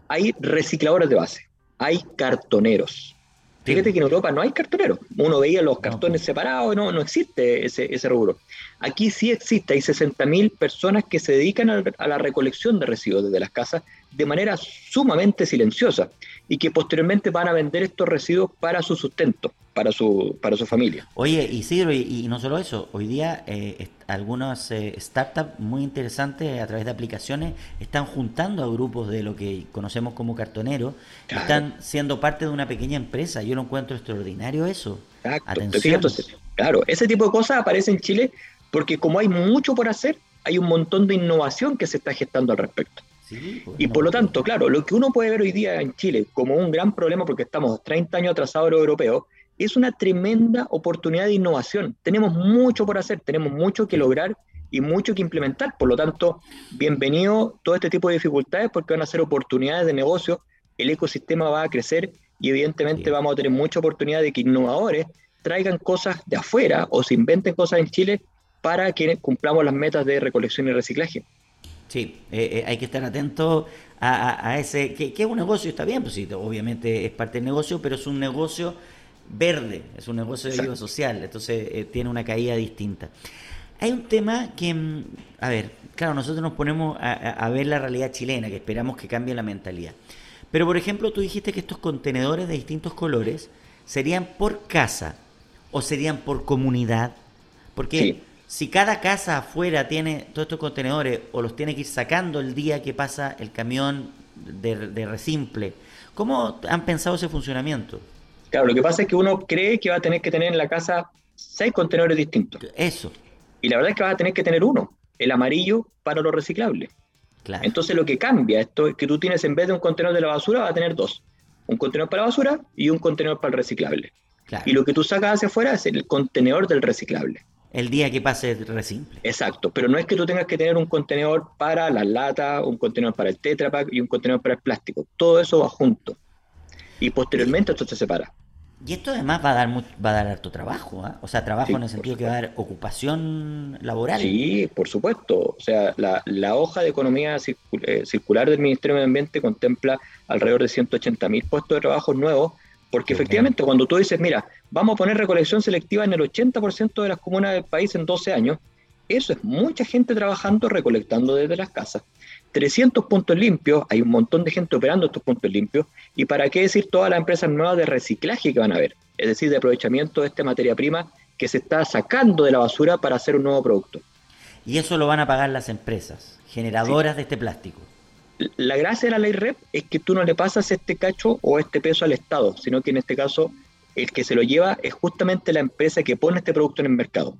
hay recicladores de base, hay cartoneros. Fíjate que en Europa no hay cartoneros. Uno veía los cartones separados, no, no existe ese, ese rubro. Aquí sí existe, hay 60.000 personas que se dedican a, la recolección de residuos desde las casas de manera sumamente silenciosa y que posteriormente van a vender estos residuos para su sustento, para su, para su familia. Oye, Isidro, y, y no solo eso, hoy día eh, algunas eh, startups muy interesantes a través de aplicaciones están juntando a grupos de lo que conocemos como cartoneros, están siendo parte de una pequeña empresa. Yo lo encuentro extraordinario eso. Atención. claro, ese tipo de cosas aparece en Chile porque como hay mucho por hacer, hay un montón de innovación que se está gestando al respecto. Pues, y por lo tanto, claro, lo que uno puede ver hoy día en Chile como un gran problema, porque estamos 30 años atrasados a los europeos, es una tremenda oportunidad de innovación. Tenemos mucho por hacer, tenemos mucho que lograr y mucho que implementar. Por lo tanto, bienvenido todo este tipo de dificultades porque van a ser oportunidades de negocio, el ecosistema va a crecer y evidentemente vamos a tener mucha oportunidad de que innovadores traigan cosas de afuera o se inventen cosas en Chile para que cumplamos las metas de recolección y reciclaje. Sí, eh, eh, hay que estar atento a, ese, que, es un negocio, está bien, pues sí, obviamente es parte del negocio, pero es un negocio verde, es un negocio de ayuda social, entonces eh, tiene una caída distinta. Hay un tema que, mm, a ver, claro, nosotros nos ponemos a, ver la realidad chilena, que esperamos que cambie la mentalidad. Pero, por ejemplo, tú dijiste que estos contenedores de distintos colores serían por casa o serían por comunidad. Porque si cada casa afuera tiene todos estos contenedores o los tiene que ir sacando el día que pasa el camión de, de resimple, ¿cómo han pensado ese funcionamiento? Claro, lo que pasa es que uno cree que va a tener que tener en la casa seis contenedores distintos. Eso. Y la verdad es que va a tener que tener uno, el amarillo para lo reciclable. Claro. Entonces lo que cambia esto es que tú tienes en vez de un contenedor de la basura, va a tener dos. Un contenedor para la basura y un contenedor para el reciclable. Y lo que tú sacas hacia afuera es el contenedor del reciclable. El día que pase resimple. Exacto, pero no es que tú tengas que tener un contenedor para las latas, un contenedor para el Tetra Pak y un contenedor para el plástico. Todo eso va junto. Y posteriormente esto se separa. Y esto además va a dar va a dar harto trabajo, ¿ah? o sea, trabajo en el sentido que va a dar ocupación laboral. Sí, por supuesto. O sea, la, hoja de economía eh, circular del Ministerio de Medio Ambiente contempla alrededor de 180 mil puestos de trabajo nuevos, porque efectivamente cuando tú dices, mira, vamos a poner recolección selectiva en el 80% de las comunas del país en 12 años, eso es mucha gente trabajando recolectando desde las casas. 300 puntos limpios, hay un montón de gente operando estos puntos limpios, y para qué decir todas las empresas nuevas de reciclaje que van a haber, es decir, de aprovechamiento de esta materia prima que se está sacando de la basura para hacer un nuevo producto. Y eso lo van a pagar las empresas, generadoras de este plástico. La gracia de la ley REP es que tú no le pasas este cacho o este peso al Estado, sino que en este caso el que se lo lleva es justamente la empresa que pone este producto en el mercado.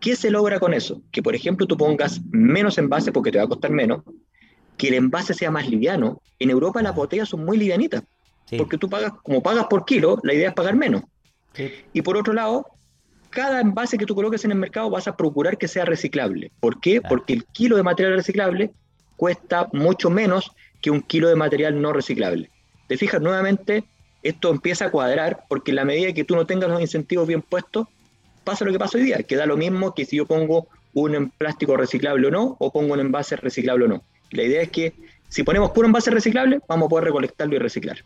¿Qué se logra con eso? Que, por ejemplo, tú pongas menos envases porque te va a costar menos, que el envase sea más liviano. En Europa las botellas son muy livianitas, porque tú pagas, como pagas por kilo, la idea es pagar menos. Y por otro lado, cada envase que tú coloques en el mercado vas a procurar que sea reciclable. ¿Por qué? Porque el kilo de material reciclable cuesta mucho menos que un kilo de material no reciclable. Te fijas, nuevamente, esto empieza a cuadrar porque en la medida que tú no tengas los incentivos bien puestos, pasa lo que pasa hoy día, que da lo mismo que si yo pongo un plástico reciclable o no, o pongo un envase reciclable o no. La idea es que si ponemos puro envase reciclable, vamos a poder recolectarlo y reciclar.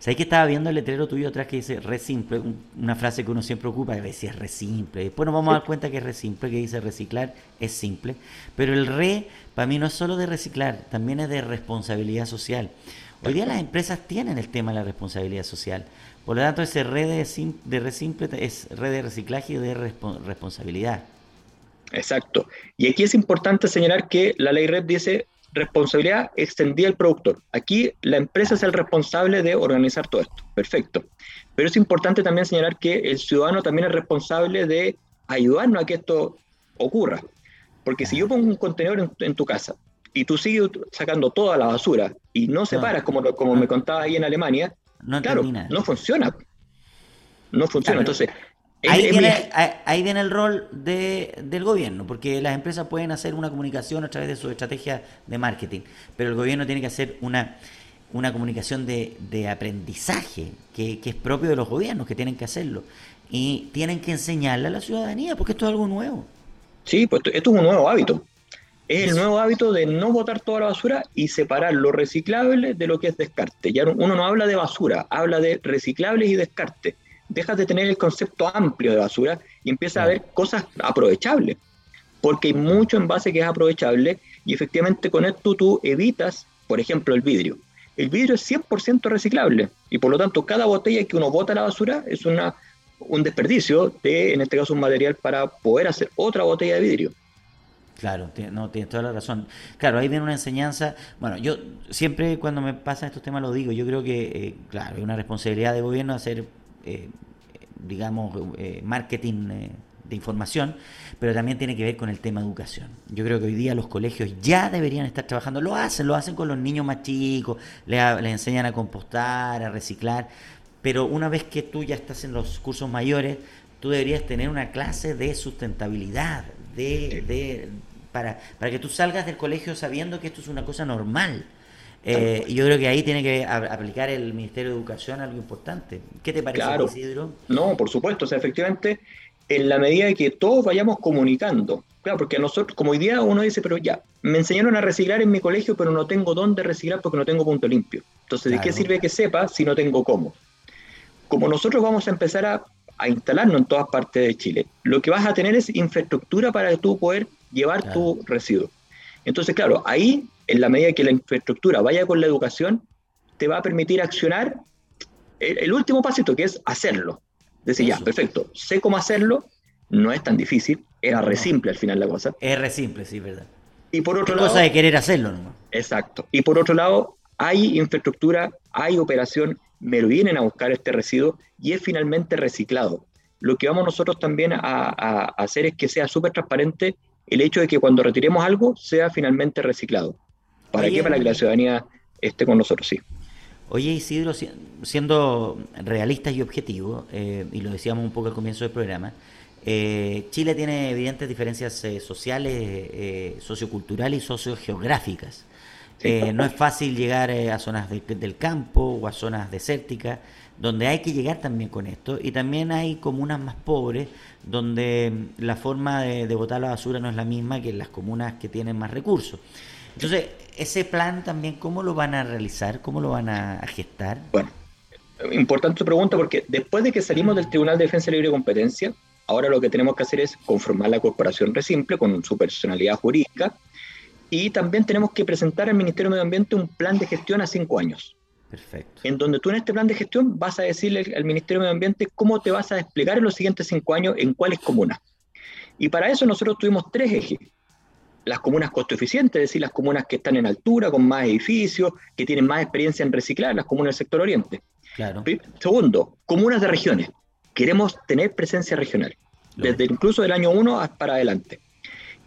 ¿Sabes que estaba viendo el letrero tuyo atrás que dice re simple? Una frase que uno siempre ocupa, a veces es re simple. Después nos vamos a dar cuenta que es re simple, que dice reciclar es simple. Pero el re, para mí, no es solo de reciclar, también es de responsabilidad social. Hoy día las empresas tienen el tema de la responsabilidad social. Por lo tanto, ese red de, de re simple es red de reciclaje y de responsabilidad. Exacto. Y aquí es importante señalar que la ley RED dice responsabilidad extendida al productor. Aquí la empresa es el responsable de organizar todo esto. Perfecto. Pero es importante también señalar que el ciudadano también es responsable de ayudarnos a que esto ocurra. Porque si yo pongo un contenedor en, tu casa y tú sigues sacando toda la basura y no separas, como, como me contaba ahí en Alemania, claro, no funciona. No funciona. Entonces, Ahí viene, ahí viene, el rol de, del gobierno, porque las empresas pueden hacer una comunicación a través de su estrategia de marketing, pero el gobierno tiene que hacer una, una comunicación de, de aprendizaje, que, que, es propio de los gobiernos, que tienen que hacerlo. Y tienen que enseñarle a la ciudadanía, porque esto es algo nuevo. Sí, pues esto es un nuevo hábito. Es el nuevo hábito de no botar toda la basura y separar lo reciclable de lo que es descarte. Ya uno no habla de basura, habla de reciclables y descarte dejas de tener el concepto amplio de basura y empiezas a ver cosas aprovechables. Porque hay mucho envase que es aprovechable y efectivamente con esto tú evitas, por ejemplo, el vidrio. El vidrio es 100% reciclable y por lo tanto cada botella que uno bota a la basura es una, un desperdicio de, en este caso, un material para poder hacer otra botella de vidrio. Claro, no, tienes toda la razón. Claro, ahí viene una enseñanza. Bueno, yo siempre cuando me pasan estos temas lo digo. Yo creo que, eh, claro, hay una responsabilidad de gobierno hacer eh, digamos, eh, marketing eh, de información, pero también tiene que ver con el tema educación. Yo creo que hoy día los colegios ya deberían estar trabajando, lo hacen, lo hacen con los niños más chicos, les, enseñan a compostar, a reciclar, pero una vez que tú ya estás en los cursos mayores, tú deberías tener una clase de sustentabilidad, de, de para, para que tú salgas del colegio sabiendo que esto es una cosa normal eh, yo creo que ahí tiene que aplicar el Ministerio de Educación algo importante. ¿Qué te parece, claro. Isidro? No, por supuesto. O sea, efectivamente, en la medida de que todos vayamos comunicando. Claro, porque a nosotros, como hoy día uno dice, pero ya, me enseñaron a reciclar en mi colegio, pero no tengo dónde reciclar porque no tengo punto limpio. Entonces, ¿de qué sirve que sepa si no tengo cómo? Como nosotros vamos a empezar a, a, instalarnos en todas partes de Chile, lo que vas a tener es infraestructura para tú poder llevar tu residuo. Entonces, claro, ahí en la medida que la infraestructura vaya con la educación, te va a permitir accionar el, último pasito, que es hacerlo. Decir, ya, perfecto, sé cómo hacerlo, no es tan difícil, era re simple al final la cosa. Es re simple, sí, verdad. Y por otro lado... cosa de querer hacerlo, ¿no? Exacto. Y por otro lado, hay infraestructura, hay operación, me lo vienen a buscar este residuo y es finalmente reciclado. Lo que vamos nosotros también a, a hacer es que sea súper transparente el hecho de que cuando retiremos algo sea finalmente reciclado. ¿Para qué? Para que la ciudadanía esté con nosotros, sí. Oye, Isidro, siendo realistas y objetivos, eh, y lo decíamos un poco al comienzo del programa, eh, Chile tiene evidentes diferencias eh, sociales, socioculturales y sociogeográficas. no es fácil llegar a zonas del campo o a zonas desérticas, donde hay que llegar también con esto. Y también hay comunas más pobres, donde la forma de, de botar la basura no es la misma que en las comunas que tienen más recursos. Entonces, ese plan también, ¿cómo lo van a realizar? ¿Cómo lo van a, gestar? Bueno, importante tu pregunta porque después de que salimos del Tribunal de Defensa Libre y Competencia, ahora lo que tenemos que hacer es conformar la corporación Resimple con su personalidad jurídica y también tenemos que presentar al Ministerio de Medio Ambiente un plan de gestión a cinco años. Perfecto. En donde tú en este plan de gestión vas a decirle al Ministerio de Medio Ambiente cómo te vas a desplegar en los siguientes cinco años en cuáles comunas. Y para eso nosotros tuvimos tres ejes las comunas costo eficientes, es decir, las comunas que están en altura, con más edificios, que tienen más experiencia en reciclar, las comunas del sector oriente. Claro. Segundo, comunas de regiones. Queremos tener presencia regional, desde incluso del año 1 para adelante.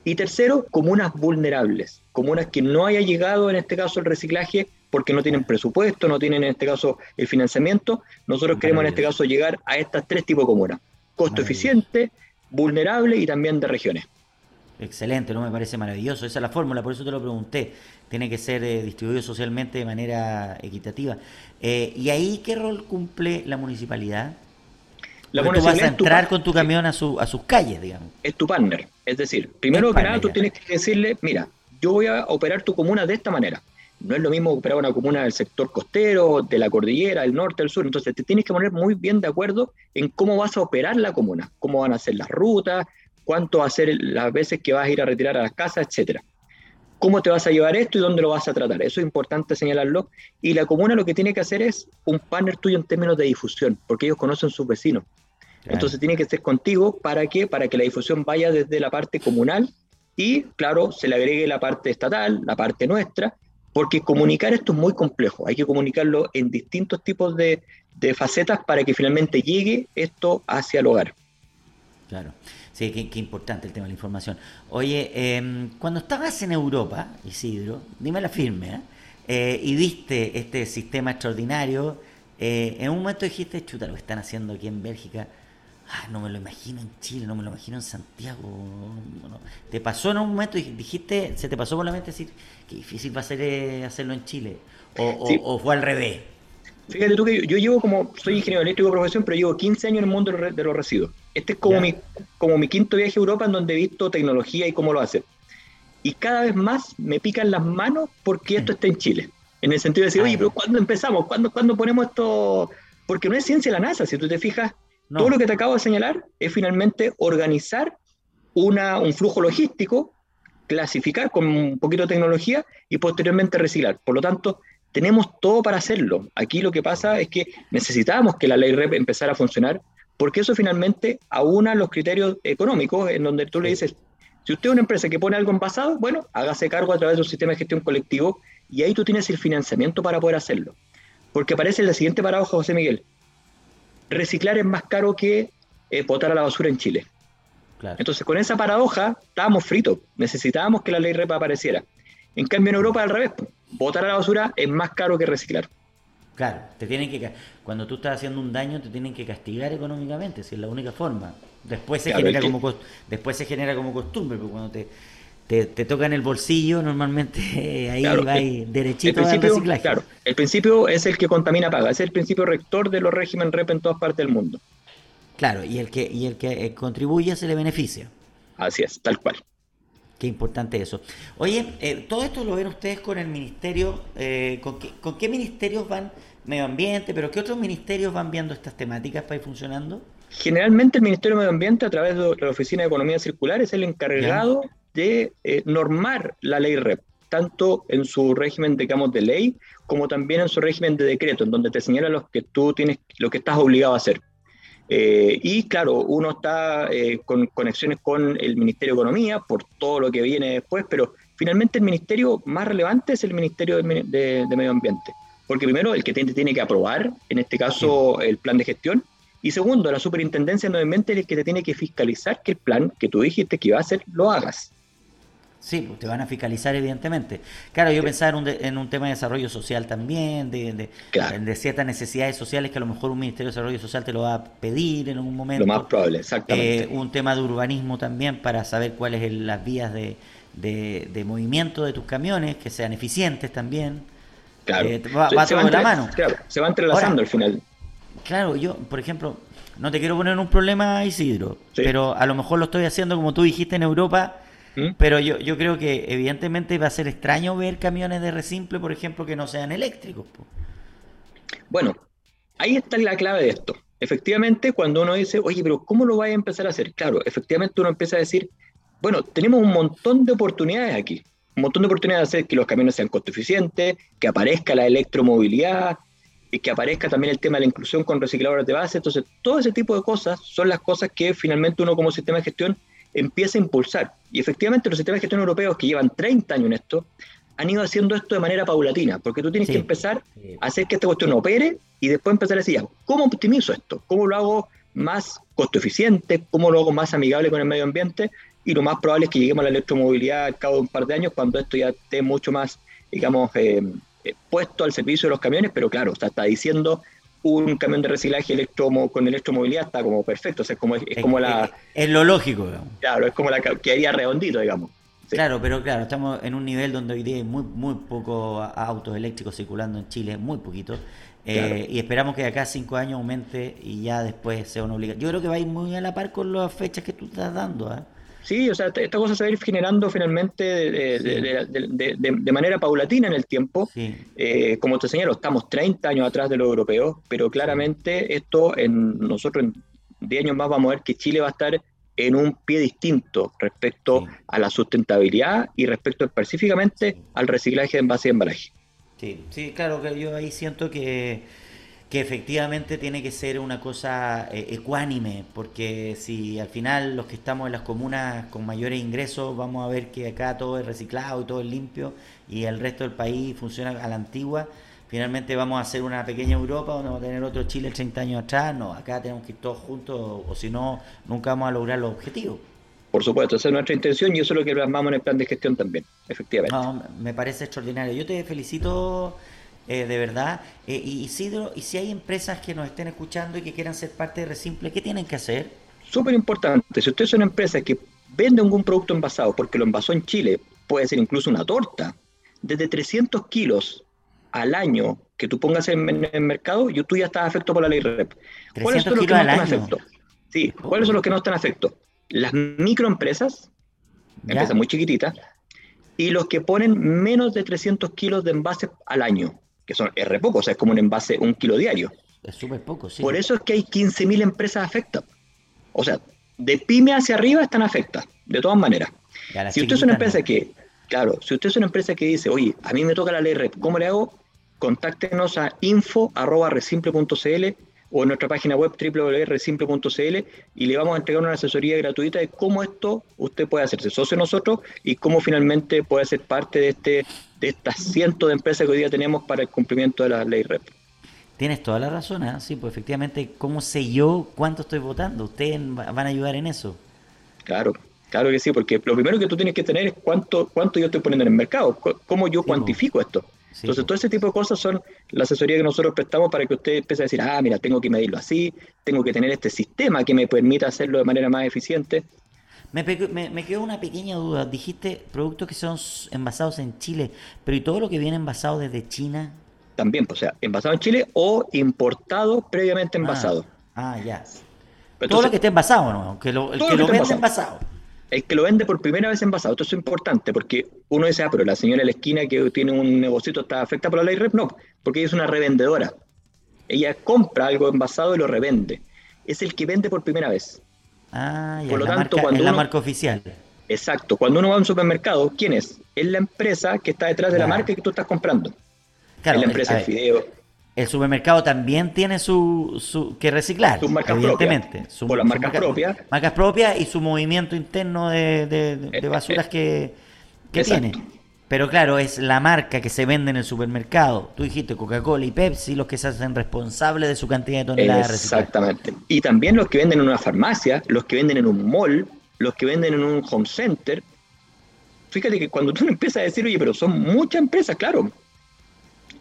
Y tercero, comunas vulnerables, comunas que no haya llegado en este caso el reciclaje porque no tienen presupuesto, no tienen en este caso el financiamiento. Nosotros queremos en este caso llegar a estas tres tipos de comunas. Costo eficiente, vulnerable y también de regiones. Excelente, no me parece maravilloso. Esa es la fórmula, por eso te lo pregunté. Tiene que ser eh, distribuido socialmente de manera equitativa. Eh, ¿Y ahí qué rol cumple la municipalidad? La tú vas a entrar con tu camión a, su, a sus calles, digamos. Es tu partner. Es decir, primero que nada, tú tienes que decirle, mira, yo voy a operar tu comuna de esta manera. No es lo mismo operar una comuna del sector costero, de la cordillera, del norte, del sur. Entonces, te tienes que poner muy bien de acuerdo en cómo vas a operar la comuna, cómo van a ser las rutas, cuánto va a ser las veces que vas a ir a retirar a las casas, etcétera. ¿Cómo te vas a llevar esto y dónde lo vas a tratar? Eso es importante señalarlo. Y la comuna lo que tiene que hacer es un partner tuyo en términos de difusión, porque ellos conocen sus vecinos. Entonces tiene que ser contigo, ¿para qué? Para que la difusión vaya desde la parte comunal y, claro, se le agregue la parte estatal, la parte nuestra, porque comunicar esto es muy complejo. Hay que comunicarlo en distintos tipos de, facetas para que finalmente llegue esto hacia el hogar. Claro. Sí, qué, importante el tema de la información. Oye, em, cuando estabas en Europa, Isidro, dime la firme, ¿eh? ¿eh? y viste este sistema extraordinario, eh, en un momento dijiste, chuta, lo que están haciendo aquí en Bélgica, ah, no me lo imagino en Chile, no me lo imagino en Santiago. ¿Te pasó en un momento y dijiste, se te pasó por la mente decir, qué difícil va a ser eh, hacerlo en Chile? O, o fue al revés? Fíjate tú que yo, llevo como, soy ingeniero eléctrico de profesión, pero llevo 15 años en el mundo de los residuos. Este es como mi, como mi quinto viaje a Europa en donde he visto tecnología y cómo lo hace. Y cada vez más me pican las manos porque esto está en Chile. En el sentido de decir, oye, pero ¿cuándo empezamos? ¿Cuándo, ¿Cuándo ponemos esto? Porque no es ciencia la NASA, si tú te fijas, todo lo que te acabo de señalar es finalmente organizar una, un flujo logístico, clasificar con un poquito de tecnología y posteriormente reciclar. Por lo tanto, tenemos todo para hacerlo. Aquí lo que pasa es que necesitábamos que la ley REP empezara a funcionar, porque eso finalmente aúna los criterios económicos, en donde tú le dices, si usted es una empresa que pone algo en pasado, bueno, hágase cargo a través de un sistema de gestión colectivo y ahí tú tienes el financiamiento para poder hacerlo. Porque aparece la siguiente paradoja, José Miguel. Reciclar es más caro que eh, botar a la basura en Chile. Entonces, con esa paradoja, estábamos fritos. Necesitábamos que la ley REP apareciera. En cambio, en Europa, al revés botar a la basura es más caro que reciclar. Claro, te tienen que cuando tú estás haciendo un daño te tienen que castigar económicamente, si es la única forma. Después se genera como después se genera como costumbre, porque cuando te, te, toca en el bolsillo, normalmente ahí va derechito el reciclaje. Claro, el principio es el que contamina paga, es el principio rector de los regímenes REP en todas partes del mundo. Claro, y el que y el que eh, contribuye se le beneficia. Así es, tal cual. Qué importante eso. Oye, eh, todo esto lo ven ustedes con el ministerio, eh, ¿con, qué, ministerios van? Medio Ambiente, pero ¿qué otros ministerios van viendo estas temáticas para ir funcionando? Generalmente el Ministerio de Medio Ambiente, a través de la Oficina de Economía Circular, es el encargado de eh, normar la ley REP, tanto en su régimen, digamos, de ley, como también en su régimen de decreto, en donde te señala lo que tú tienes, lo que estás obligado a hacer. Eh, y claro, uno está eh, con conexiones con el Ministerio de Economía por todo lo que viene después, pero finalmente el ministerio más relevante es el Ministerio de, Medio Ambiente, porque primero el que tiene, tiene, que aprobar, en este caso, el plan de gestión, y segundo, la Superintendencia de Medio Ambiente es el que te tiene que fiscalizar que el plan que tú dijiste que iba a hacer lo hagas. Sí, pues te van a fiscalizar evidentemente. Claro, yo pensaba en un, en un tema de desarrollo social también, de, de, ciertas necesidades sociales que a lo mejor un Ministerio de Desarrollo Social te lo va a pedir en algún momento. Lo más probable, exactamente. Eh, un tema de urbanismo también para saber cuáles son las vías de, de, movimiento de tus camiones, que sean eficientes también. Claro, eh, va, se, todo de la mano. Claro, se va entrelazando al final. Claro, yo, por ejemplo, no te quiero poner en un problema, Isidro, pero a lo mejor lo estoy haciendo como tú dijiste en Europa ¿Mm? Pero yo, yo creo que evidentemente va a ser extraño ver camiones de resimple, por ejemplo, que no sean eléctricos. Bueno, ahí está la clave de esto. Efectivamente, cuando uno dice, oye, pero ¿cómo lo va a empezar a hacer? Claro, efectivamente uno empieza a decir, bueno, tenemos un montón de oportunidades aquí. Un montón de oportunidades de hacer que los camiones sean costo eficientes, que aparezca la electromovilidad, y que aparezca también el tema de la inclusión con recicladores de base. Entonces, todo ese tipo de cosas son las cosas que finalmente uno como sistema de gestión empieza a impulsar. Y efectivamente los sistemas de gestión europeos que llevan 30 años en esto, han ido haciendo esto de manera paulatina, porque tú tienes que empezar a hacer que esta cuestión opere y después empezar a decir, ¿cómo optimizo esto? ¿Cómo lo hago más costo eficiente? ¿Cómo lo hago más amigable con el medio ambiente? Y lo más probable es que lleguemos a la electromovilidad al cabo de un par de años, cuando esto ya esté mucho más, digamos, eh, eh, puesto al servicio de los camiones, pero claro, o está diciendo un camión de reciclaje electromo, con electromovilidad está como perfecto, o sea, es como, es, como la... Es lo lógico, Claro, es como la que haría redondito, digamos. Claro, pero claro, estamos en un nivel donde hoy día hay muy, muy pocos autos eléctricos circulando en Chile, muy poquito. Eh, y esperamos que de acá a cinco años aumente y ya después sea una obligación. Yo creo que va a ir muy a la par con las fechas que tú estás dando. ¿eh? Sí, o sea, esta cosa se va a ir generando finalmente de, manera paulatina en el tiempo. Eh, como te señalo, estamos 30 años atrás de los europeos, pero claramente esto, en nosotros en 10 años más vamos a ver que Chile va a estar en un pie distinto respecto a la sustentabilidad y respecto específicamente al reciclaje de envase y embalaje. Sí, sí, claro que yo ahí siento que que efectivamente tiene que ser una cosa eh, ecuánime, porque si al final los que estamos en las comunas con mayores ingresos vamos a ver que acá todo es reciclado y todo es limpio y el resto del país funciona a la antigua, finalmente vamos a hacer una pequeña Europa donde vamos a tener otro Chile 30 años atrás, no, acá tenemos que ir todos juntos o si no, nunca vamos a lograr los objetivos. Por supuesto, esa es nuestra intención y eso es lo que plasmamos en el plan de gestión también, efectivamente. me parece extraordinario. Yo te felicito eh, de verdad. Eh, y Isidro, y si hay empresas que nos estén escuchando y que quieran ser parte de Resimple, ¿qué tienen que hacer? Súper importante. Si usted es una empresa que vende algún producto envasado, porque lo envasó en Chile, puede ser incluso una torta, desde 300 kilos al año que tú pongas en, el mercado, yo, tú ya estás afecto por la ley REP. ¿Cuáles son los que no están afecto? Sí, ¿cuáles son los que no están afecto? Las microempresas, empresas muy chiquititas, y los que ponen menos de 300 kilos de envase al año que son R poco, o sea, es como un envase, un kilo diario. Es súper poco, sí. Por eso es que hay 15.000 empresas afectadas. O sea, de pyme hacia arriba están afectadas, de todas maneras. Si usted es una empresa que, claro, si usted es una empresa que dice, oye, a mí me toca la ley REP, ¿cómo le hago? Contáctenos a info.resimple.cl o en nuestra página web www.resimple.cl y le vamos a entregar una asesoría gratuita de cómo esto usted puede hacerse socio de nosotros y cómo finalmente puede ser parte de este de estas cientos de empresas que hoy día tenemos para el cumplimiento de la ley REP. Tienes toda la razón, ¿eh? sí, pues efectivamente, ¿cómo sé yo cuánto estoy votando? Ustedes van a ayudar en eso. Claro, claro que sí, porque lo primero que tú tienes que tener es cuánto, cuánto yo estoy poniendo en el mercado, cómo yo cuantifico esto. Entonces, todo ese tipo de cosas son la asesoría que nosotros prestamos para que usted empiece a decir, ah, mira, tengo que medirlo así, tengo que tener este sistema que me permita hacerlo de manera más eficiente. Me, me, quedó una pequeña duda. Dijiste productos que son envasados en Chile, pero ¿y todo lo que viene envasado desde China? También, pues, o sea, envasado en Chile o importado previamente envasado. Ah, ya. todo lo que esté envasado, ¿no? Que lo, el que, lo, vende envasado el que lo vende por primera vez envasado. Esto es importante porque uno dice, ah, pero la señora de la esquina que tiene un negocio está afectada por la ley REP. No, porque ella es una revendedora. Ella compra algo envasado y lo revende. Es el que vende por primera vez. Ah, ya, por lo tanto, cuando es la marca oficial. Exacto. Cuando uno va a un supermercado, ¿quién es? Es la empresa que está detrás de la marca que tú estás comprando. Claro, es la empresa de fideo el supermercado también tiene su, su que reciclar, sus marcas evidentemente. Su, las marcas propias. Marcas propias y su movimiento interno de, de, eh, basuras que, que tiene. Pero claro, es la marca que se vende en el supermercado. Tú dijiste Coca-Cola y Pepsi, los que se hacen responsables de su cantidad de toneladas Exactamente. Y también los que venden en una farmacia, los que venden en un mall, los que venden en un home center, fíjate que cuando tú empiezas a decir, oye, pero son muchas empresas, claro.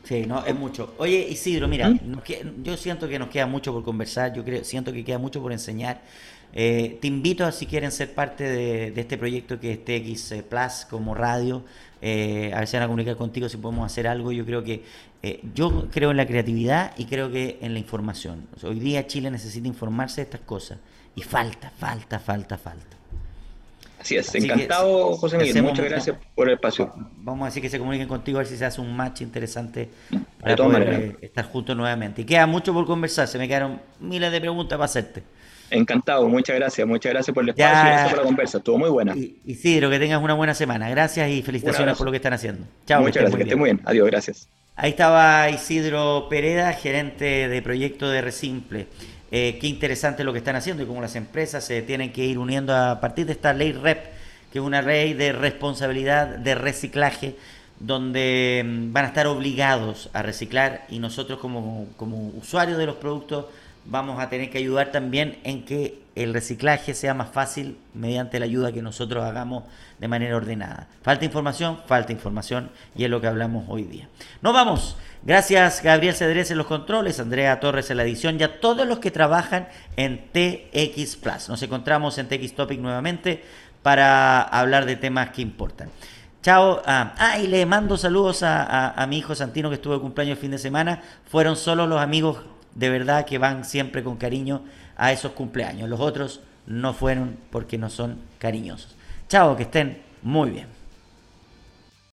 Sí, no, es mucho. Oye, Isidro, mira, ¿Mm? yo siento que nos queda mucho por conversar, yo creo, siento que queda mucho por enseñar. Eh, te invito a si quieren ser parte de, este proyecto que es TX eh, Plus como radio, eh, a ver si van a comunicar contigo si podemos hacer algo. Yo creo que yo creo en la creatividad y creo que en la información. hoy día Chile necesita informarse de estas cosas y falta, falta, falta, falta. Así es, encantado José Miguel, muchas gracias por el espacio. Vamos a decir que se comuniquen contigo a ver si se hace un match interesante para poder estar juntos nuevamente. Y queda mucho por conversar, se me quedaron miles de preguntas para hacerte. Encantado, muchas gracias, muchas gracias por el espacio y gracias por la conversa, estuvo muy buena. Isidro, que tengas una buena semana, gracias y felicitaciones por lo que están haciendo. Chao. Muchas gracias, que esté muy bien, adiós, gracias. Ahí estaba Isidro Pereda, gerente de proyecto de Resimple. Eh, qué interesante lo que están haciendo y cómo las empresas se tienen que ir uniendo a partir de esta ley REP, que es una ley de responsabilidad de reciclaje, donde mm, van a estar obligados a reciclar y nosotros como, como usuarios de los productos vamos a tener que ayudar también en que el reciclaje sea más fácil mediante la ayuda que nosotros hagamos de manera ordenada. Falta información, falta información y es lo que hablamos hoy día. Nos vamos. Gracias Gabriel Cedrés en los controles, Andrea Torres en la edición y a todos los que trabajan en TX Plus. Nos encontramos en TX Topic nuevamente para hablar de temas que importan. Chao. Ah, ah y le mando saludos a, a mi hijo Santino que estuvo de cumpleaños el fin de semana. Fueron solo los amigos de verdad que van siempre con cariño a esos cumpleaños. Los otros no fueron porque no son cariñosos. Chao, que estén muy bien.